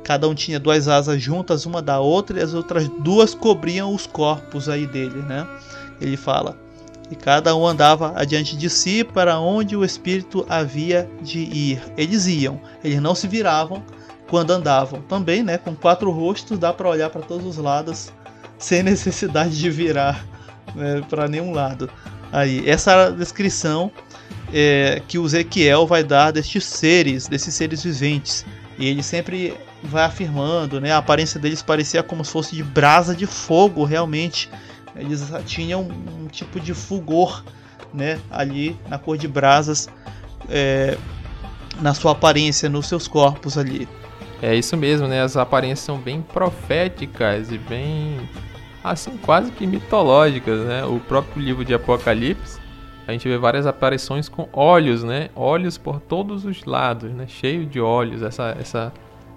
Cada um tinha duas asas juntas uma da outra e as outras duas cobriam os corpos aí dele, né? Ele fala. E cada um andava adiante de si para onde o espírito havia de ir. Eles iam, eles não se viravam quando andavam. Também, né, com quatro rostos dá para olhar para todos os lados sem necessidade de virar né, para nenhum lado. Aí, essa é a descrição é, que o Ezequiel vai dar destes seres, desses seres viventes. E ele sempre vai afirmando, né? A aparência deles parecia como se fosse de brasa de fogo, realmente. Eles tinham um tipo de fulgor, né? Ali na cor de brasas, é, na sua aparência, nos seus corpos ali. É isso mesmo, né? As aparências são bem proféticas e bem assim quase que mitológicas, né? O próprio livro de Apocalipse, a gente vê várias aparições com olhos, né? Olhos por todos os lados, né? Cheio de olhos. Essa essa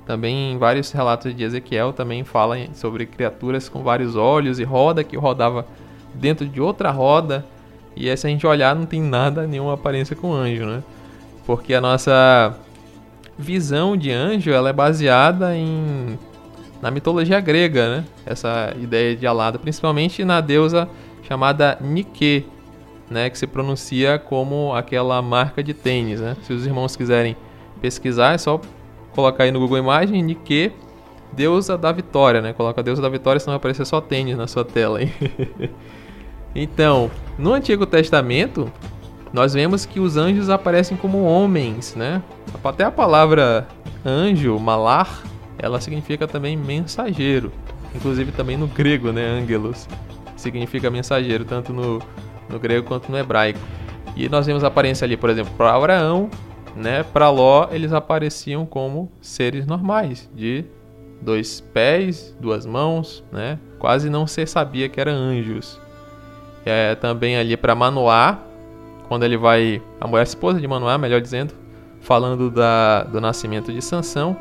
também em vários relatos de Ezequiel também fala sobre criaturas com vários olhos e roda que rodava dentro de outra roda. E se a gente olhar não tem nada, nenhuma aparência com anjo, né? Porque a nossa visão de anjo ela é baseada em na mitologia grega, né? Essa ideia de alada, principalmente na deusa chamada Nike, né? Que se pronuncia como aquela marca de tênis, né? Se os irmãos quiserem pesquisar, é só colocar aí no Google Imagem Nike, deusa da vitória, né? Coloca deusa da vitória, senão vai aparecer só tênis na sua tela aí. então, no Antigo Testamento, nós vemos que os anjos aparecem como homens, né? Até a palavra anjo, malar, ela significa também mensageiro. Inclusive também no grego, né? Angelos significa mensageiro, tanto no, no grego quanto no hebraico. E nós vemos a aparência ali, por exemplo, para Abraão, né? Para Ló, eles apareciam como seres normais, de dois pés, duas mãos, né? Quase não se sabia que eram anjos. É, também ali para Manoá, quando ele vai, a mulher esposa de Manoá, melhor dizendo, falando da, do nascimento de Sansão,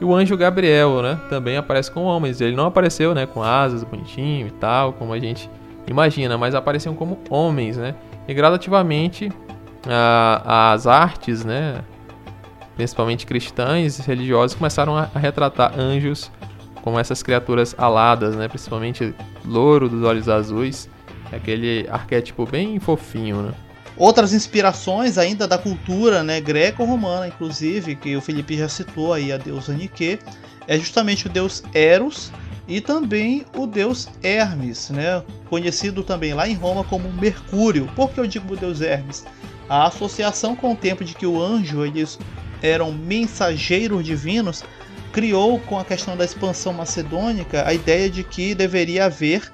e o anjo Gabriel, né, também aparece com homens. Ele não apareceu, né, com asas bonitinho e tal, como a gente imagina, mas apareciam como homens, né? E gradativamente a, as artes, né, principalmente cristãs e religiosas, começaram a, a retratar anjos como essas criaturas aladas, né, principalmente louro dos olhos azuis, aquele arquétipo bem fofinho, né? Outras inspirações ainda da cultura né, greco-romana, inclusive, que o Felipe já citou aí, a deusa Nike, é justamente o deus Eros e também o deus Hermes, né, conhecido também lá em Roma como Mercúrio. Por que eu digo o deus Hermes? A associação com o tempo de que o anjo eles eram mensageiros divinos criou com a questão da expansão macedônica a ideia de que deveria haver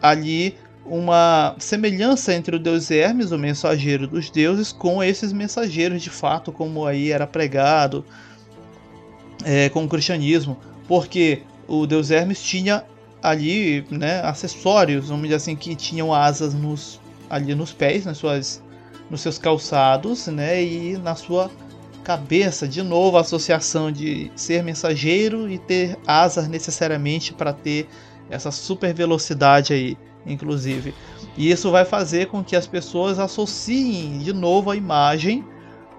ali uma semelhança entre o deus Hermes, o mensageiro dos deuses, com esses mensageiros de fato, como aí era pregado é, com o cristianismo, porque o deus Hermes tinha ali né, acessórios, vamos dizer assim, que tinham asas nos, ali nos pés, nas suas, nos seus calçados, né, e na sua cabeça, de novo a associação de ser mensageiro e ter asas necessariamente para ter essa super velocidade aí inclusive. E isso vai fazer com que as pessoas associem de novo a imagem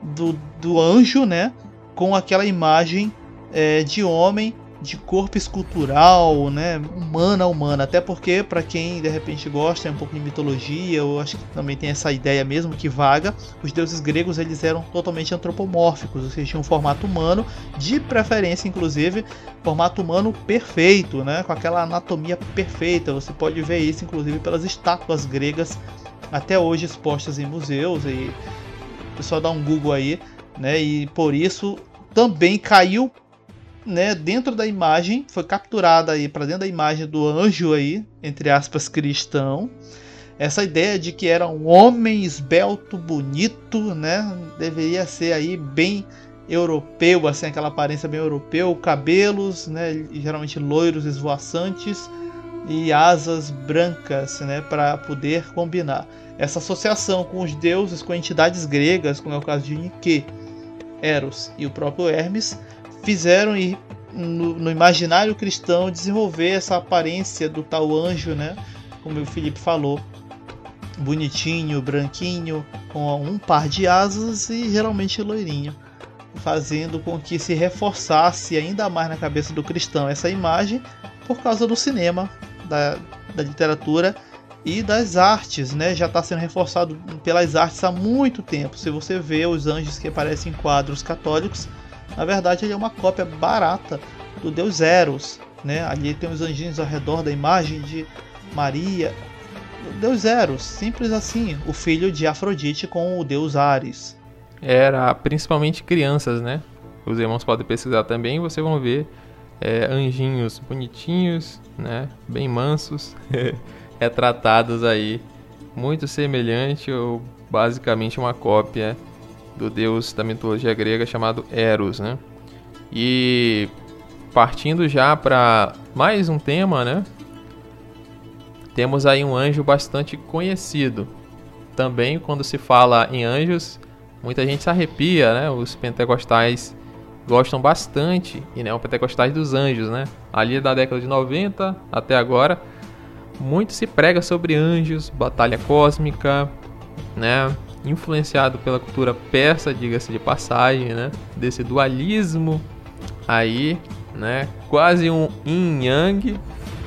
do, do anjo, né, com aquela imagem é, de homem de corpo escultural, né, humana humana, até porque para quem de repente gosta um pouco de mitologia, eu acho que também tem essa ideia mesmo que vaga, os deuses gregos eles eram totalmente antropomórficos, ou seja, tinham um formato humano, de preferência inclusive formato humano perfeito, né, com aquela anatomia perfeita. Você pode ver isso inclusive pelas estátuas gregas até hoje expostas em museus e o pessoal dá um Google aí, né, e por isso também caiu né, dentro da imagem, foi capturada aí para dentro da imagem do anjo aí, entre aspas, cristão. Essa ideia de que era um homem esbelto, bonito, né, deveria ser aí bem europeu, assim, aquela aparência bem europeu, cabelos, né, geralmente loiros, esvoaçantes e asas brancas, né, para poder combinar. Essa associação com os deuses, com entidades gregas, como é o caso de Nike, Eros e o próprio Hermes, fizeram ir no, no, imaginário cristão desenvolver essa aparência do tal anjo, né? Como o Felipe falou, bonitinho, branquinho, com um par de asas e geralmente loirinho, fazendo com que se reforçasse ainda mais na cabeça do cristão essa imagem por causa do cinema, da, da literatura e das artes, né? Já está sendo reforçado pelas artes há muito tempo. Se você vê os anjos que aparecem em quadros católicos, na verdade ele é uma cópia barata do deus Eros, né? Ali tem os anjinhos ao redor da imagem de Maria. O deus Eros, simples assim, o filho de Afrodite com o deus Ares. Era principalmente crianças, né? Os irmãos podem pesquisar também vocês vão ver é, anjinhos bonitinhos, né? Bem mansos. retratados aí, muito semelhante ou basicamente uma cópia do deus da mitologia grega chamado Eros, né? E partindo já para mais um tema, né? Temos aí um anjo bastante conhecido. Também quando se fala em anjos, muita gente se arrepia, né? Os pentecostais gostam bastante, e né, o pentecostais dos anjos, né? Ali da década de 90 até agora, muito se prega sobre anjos, batalha cósmica, né? Influenciado pela cultura persa, diga-se de passagem, né? Desse dualismo aí, né? Quase um yin yang,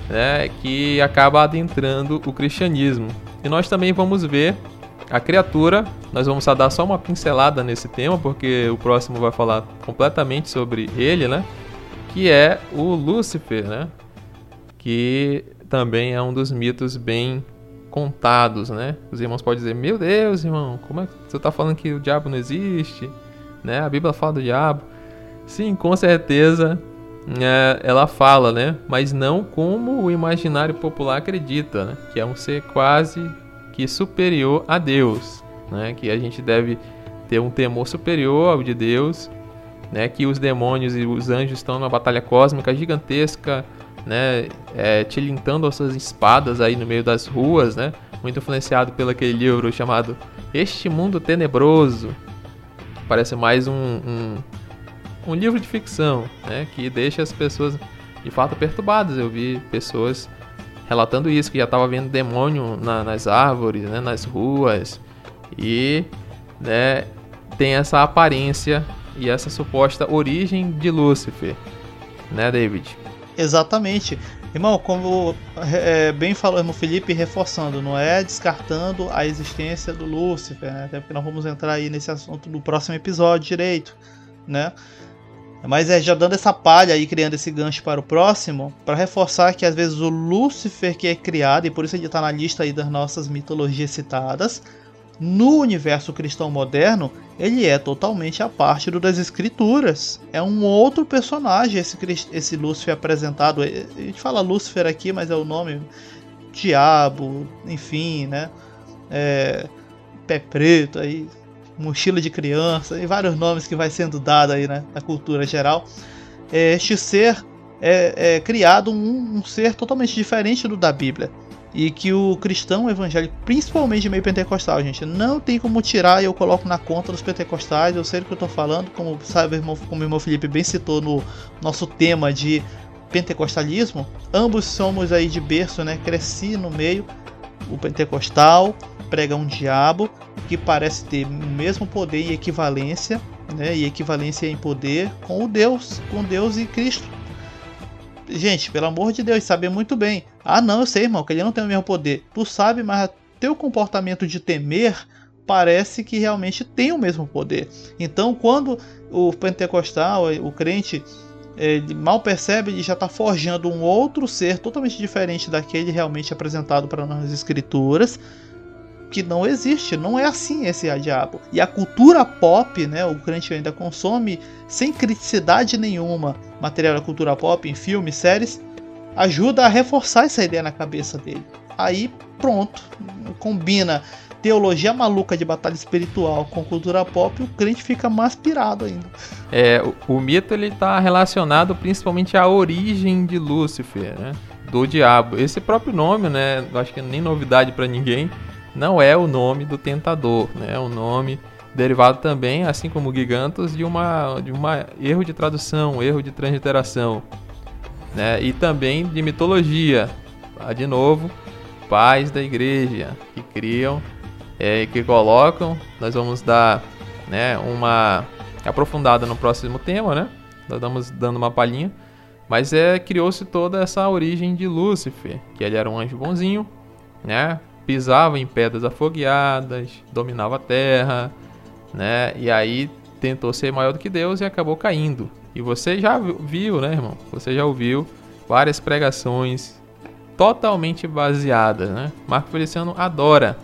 né? Que acaba adentrando o cristianismo. E nós também vamos ver a criatura. Nós vamos dar só uma pincelada nesse tema, porque o próximo vai falar completamente sobre ele, né? Que é o Lúcifer, né? Que também é um dos mitos bem contados, né? Os irmãos podem dizer: Meu Deus, irmão, como é que você está falando que o diabo não existe? Né? A Bíblia fala do diabo. Sim, com certeza é, ela fala, né? Mas não como o imaginário popular acredita, né? Que é um ser quase que superior a Deus, né? Que a gente deve ter um temor superior ao de Deus, né? Que os demônios e os anjos estão numa batalha cósmica gigantesca né, é, tilintando as suas espadas aí no meio das ruas, né, muito influenciado pelo aquele livro chamado Este Mundo Tenebroso. Parece mais um, um, um livro de ficção, né, que deixa as pessoas de fato perturbadas. Eu vi pessoas relatando isso, que já estava vendo demônio na, nas árvores, né, nas ruas, e né, tem essa aparência e essa suposta origem de Lúcifer, né, David? Exatamente. Irmão, como é, bem falou o irmão Felipe, reforçando, não é descartando a existência do Lúcifer, né? até porque nós vamos entrar aí nesse assunto no próximo episódio direito, né? Mas é já dando essa palha aí, criando esse gancho para o próximo, para reforçar que às vezes o Lúcifer que é criado, e por isso ele está na lista aí das nossas mitologias citadas, no universo cristão moderno, ele é totalmente a parte do das escrituras. É um outro personagem esse, esse Lúcifer apresentado. A gente fala Lúcifer aqui, mas é o nome diabo, enfim, né? É, pé preto aí, mochila de criança e vários nomes que vai sendo dado aí né, na cultura geral. É, este ser é, é criado um, um ser totalmente diferente do da Bíblia e que o cristão evangélico, principalmente meio pentecostal, gente, não tem como tirar e eu coloco na conta dos pentecostais, eu sei do que eu estou falando, como sabe, irmão, como o irmão Felipe bem citou no nosso tema de pentecostalismo, ambos somos aí de berço, né? Cresci no meio, o pentecostal prega um diabo que parece ter o mesmo poder e equivalência, né? E equivalência em poder com o Deus, com Deus e Cristo gente, pelo amor de Deus, sabe muito bem. Ah, não, eu sei, irmão, que ele não tem o mesmo poder. Tu sabe, mas teu comportamento de temer parece que realmente tem o mesmo poder. Então, quando o pentecostal, o crente, ele mal percebe, ele já está forjando um outro ser totalmente diferente daquele realmente apresentado para nós nas escrituras, que não existe, não é assim esse diabo. E a cultura pop, né, o crente ainda consome sem criticidade nenhuma material da cultura pop em filmes, séries, ajuda a reforçar essa ideia na cabeça dele. Aí pronto, combina teologia maluca de batalha espiritual com cultura pop, o crente fica mais pirado ainda. É, o, o mito ele está relacionado principalmente à origem de Lúcifer, né? Do diabo. Esse próprio nome, né? Acho que nem novidade para ninguém. Não é o nome do tentador, né? É um nome derivado também, assim como Gigantos, de uma de uma erro de tradução, erro de transliteração, né? E também de mitologia. Ah, de novo, pais da igreja que criam é, que colocam. Nós vamos dar né, uma aprofundada no próximo tema, né? Nós estamos dando uma palhinha. Mas é criou-se toda essa origem de Lúcifer, que ele era um anjo bonzinho, né? Pisava em pedras afogueadas, dominava a terra, né? E aí tentou ser maior do que Deus e acabou caindo. E você já viu, né, irmão? Você já ouviu várias pregações totalmente baseadas, né? Marco Feliciano adora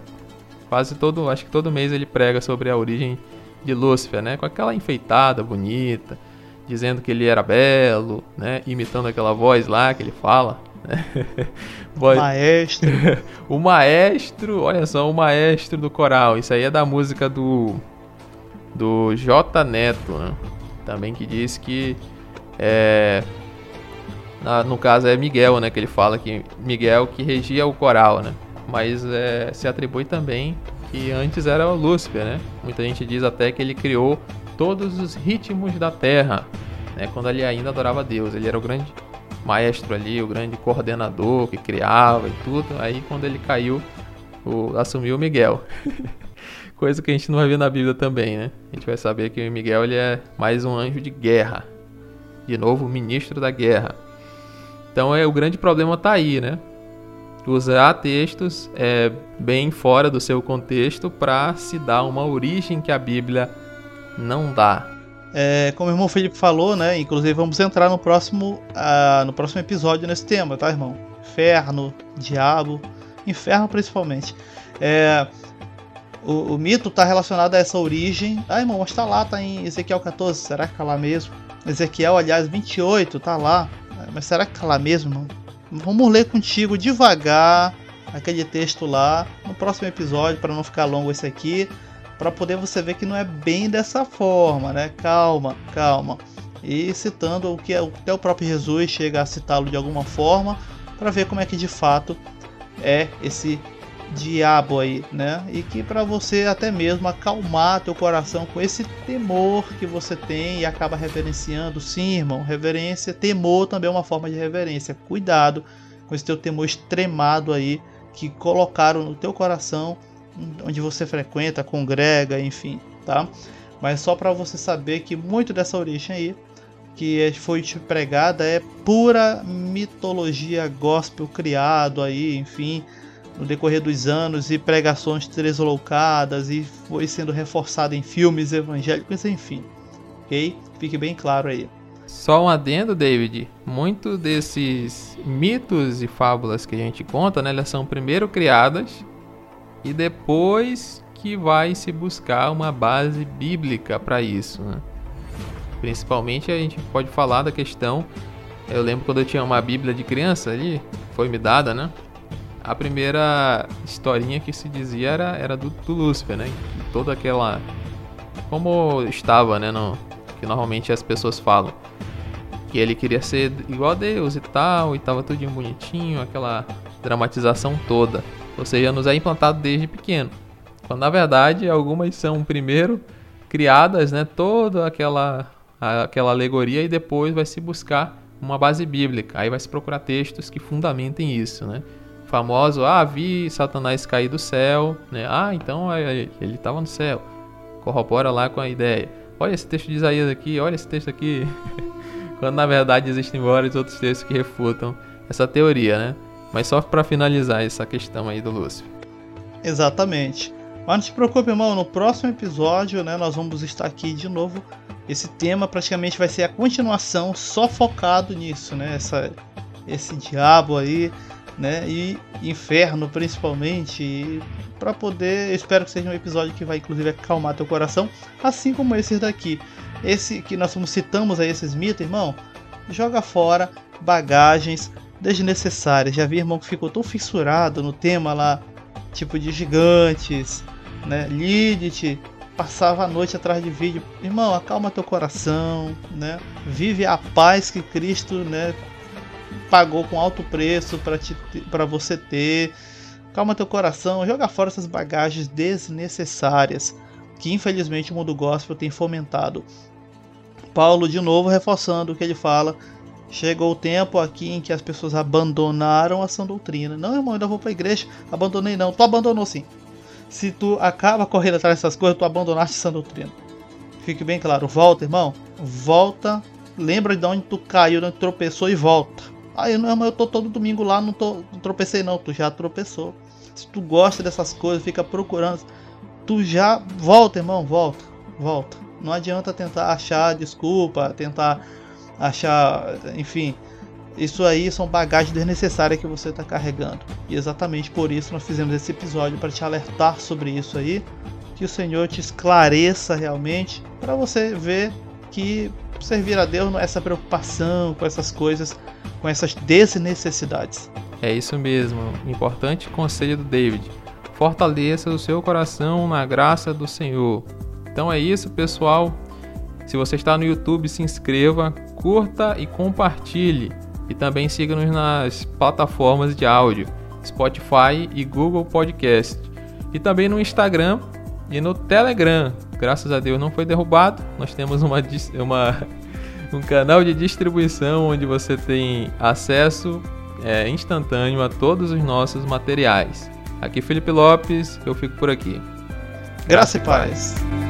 Quase todo, acho que todo mês ele prega sobre a origem de Lúcifer, né? Com aquela enfeitada bonita, dizendo que ele era belo, né? Imitando aquela voz lá que ele fala. Né? voz... Maestro. o maestro, olha só, o maestro do coral. Isso aí é da música do do J Neto, né? Também que diz que é, na, no caso é Miguel, né? Que ele fala que Miguel que regia o coral, né? mas é, se atribui também que antes era o Lúcifer, né? Muita gente diz até que ele criou todos os ritmos da Terra, né? Quando ele ainda adorava Deus, ele era o grande maestro ali, o grande coordenador que criava e tudo. Aí quando ele caiu, o, assumiu o Miguel. Coisa que a gente não vai ver na Bíblia também, né? A gente vai saber que o Miguel ele é mais um anjo de guerra. De novo, ministro da guerra. Então é o grande problema tá aí, né? usar textos é, bem fora do seu contexto para se dar uma origem que a Bíblia não dá. É, como o irmão Felipe falou, né? Inclusive vamos entrar no próximo, uh, no próximo episódio nesse tema, tá, irmão? Inferno, diabo, inferno principalmente. É, o, o, mito está relacionado a essa origem. Ah, irmão, mas tá lá, tá em Ezequiel 14. Será que tá lá mesmo? Ezequiel, aliás, 28, tá lá. Mas será que tá lá mesmo, irmão? Vamos ler contigo devagar aquele texto lá no próximo episódio para não ficar longo esse aqui, para poder você ver que não é bem dessa forma, né? Calma, calma. E citando o que até o próprio Jesus chega a citá-lo de alguma forma para ver como é que de fato é esse diabo aí, né? E que para você até mesmo acalmar teu coração com esse temor que você tem e acaba reverenciando, sim, irmão, reverência, temor também é uma forma de reverência. Cuidado com esse teu temor extremado aí que colocaram no teu coração onde você frequenta, congrega, enfim, tá? Mas só para você saber que muito dessa origem aí que foi te pregada é pura mitologia gospel criado aí, enfim, no decorrer dos anos e pregações tresloucadas e foi sendo reforçado em filmes evangélicos, enfim. Ok? Fique bem claro aí. Só um adendo, David. Muitos desses mitos e fábulas que a gente conta, né, elas são primeiro criadas e depois que vai se buscar uma base bíblica para isso. Né? Principalmente a gente pode falar da questão. Eu lembro quando eu tinha uma Bíblia de criança ali, foi me dada, né? a primeira historinha que se dizia era, era do, do Lúcifer, né? toda aquela. Como estava, né? No, que normalmente as pessoas falam. Que ele queria ser igual a Deus e tal, e tava tudo bonitinho, aquela dramatização toda. Ou seja, nos é implantado desde pequeno. Quando na verdade algumas são primeiro criadas, né? Toda aquela, aquela alegoria e depois vai se buscar uma base bíblica. Aí vai se procurar textos que fundamentem isso, né? famoso, ah, vi Satanás cair do céu, né? Ah, então é, é, ele estava no céu. Corrobora lá com a ideia. Olha esse texto de Isaías aqui, olha esse texto aqui. Quando na verdade existem vários outros textos que refutam essa teoria, né? Mas só para finalizar essa questão aí do Lúcifer. Exatamente. Mas não se preocupe, irmão, no próximo episódio, né, nós vamos estar aqui de novo. Esse tema praticamente vai ser a continuação, só focado nisso, né? Essa, esse diabo aí, né? E inferno principalmente, para poder, espero que seja um episódio que vai inclusive acalmar teu coração, assim como esses daqui. Esse que nós citamos aí esses mitos, irmão, joga fora bagagens desnecessárias. Já vi irmão que ficou tão fissurado no tema lá, tipo de gigantes, né? Lilith, passava a noite atrás de vídeo. Irmão, acalma teu coração, né? Vive a paz que Cristo, né, pagou com alto preço para você ter. Calma teu coração, joga fora essas bagagens desnecessárias que infelizmente o mundo gospel tem fomentado. Paulo de novo reforçando o que ele fala. Chegou o tempo aqui em que as pessoas abandonaram a sã doutrina. Não, irmão, ainda vou para a igreja. Abandonei não. Tu abandonou sim. Se tu acaba correndo atrás dessas coisas, tu abandonaste a sã doutrina. Fique bem claro. Volta, irmão. Volta. Lembra de onde tu caiu, de onde tu tropeçou e volta. Aí, ah, não, eu tô todo domingo lá, não, tô, não tropecei não. Tu já tropeçou. Se tu gosta dessas coisas, fica procurando. Tu já volta, irmão, volta, volta. Não adianta tentar achar desculpa, tentar achar, enfim, isso aí são bagagens desnecessárias que você está carregando. E exatamente por isso nós fizemos esse episódio para te alertar sobre isso aí, que o Senhor te esclareça realmente, para você ver que servir a Deus não é essa preocupação com essas coisas, com essas desnecessidades. É isso mesmo, importante conselho do David. Fortaleça o seu coração na graça do Senhor. Então é isso, pessoal. Se você está no YouTube, se inscreva, curta e compartilhe. E também siga-nos nas plataformas de áudio, Spotify e Google Podcast. E também no Instagram e no Telegram. Graças a Deus não foi derrubado. Nós temos uma, uma um canal de distribuição onde você tem acesso é, instantâneo a todos os nossos materiais. Aqui Felipe Lopes, eu fico por aqui. Graça, Graça e paz. paz.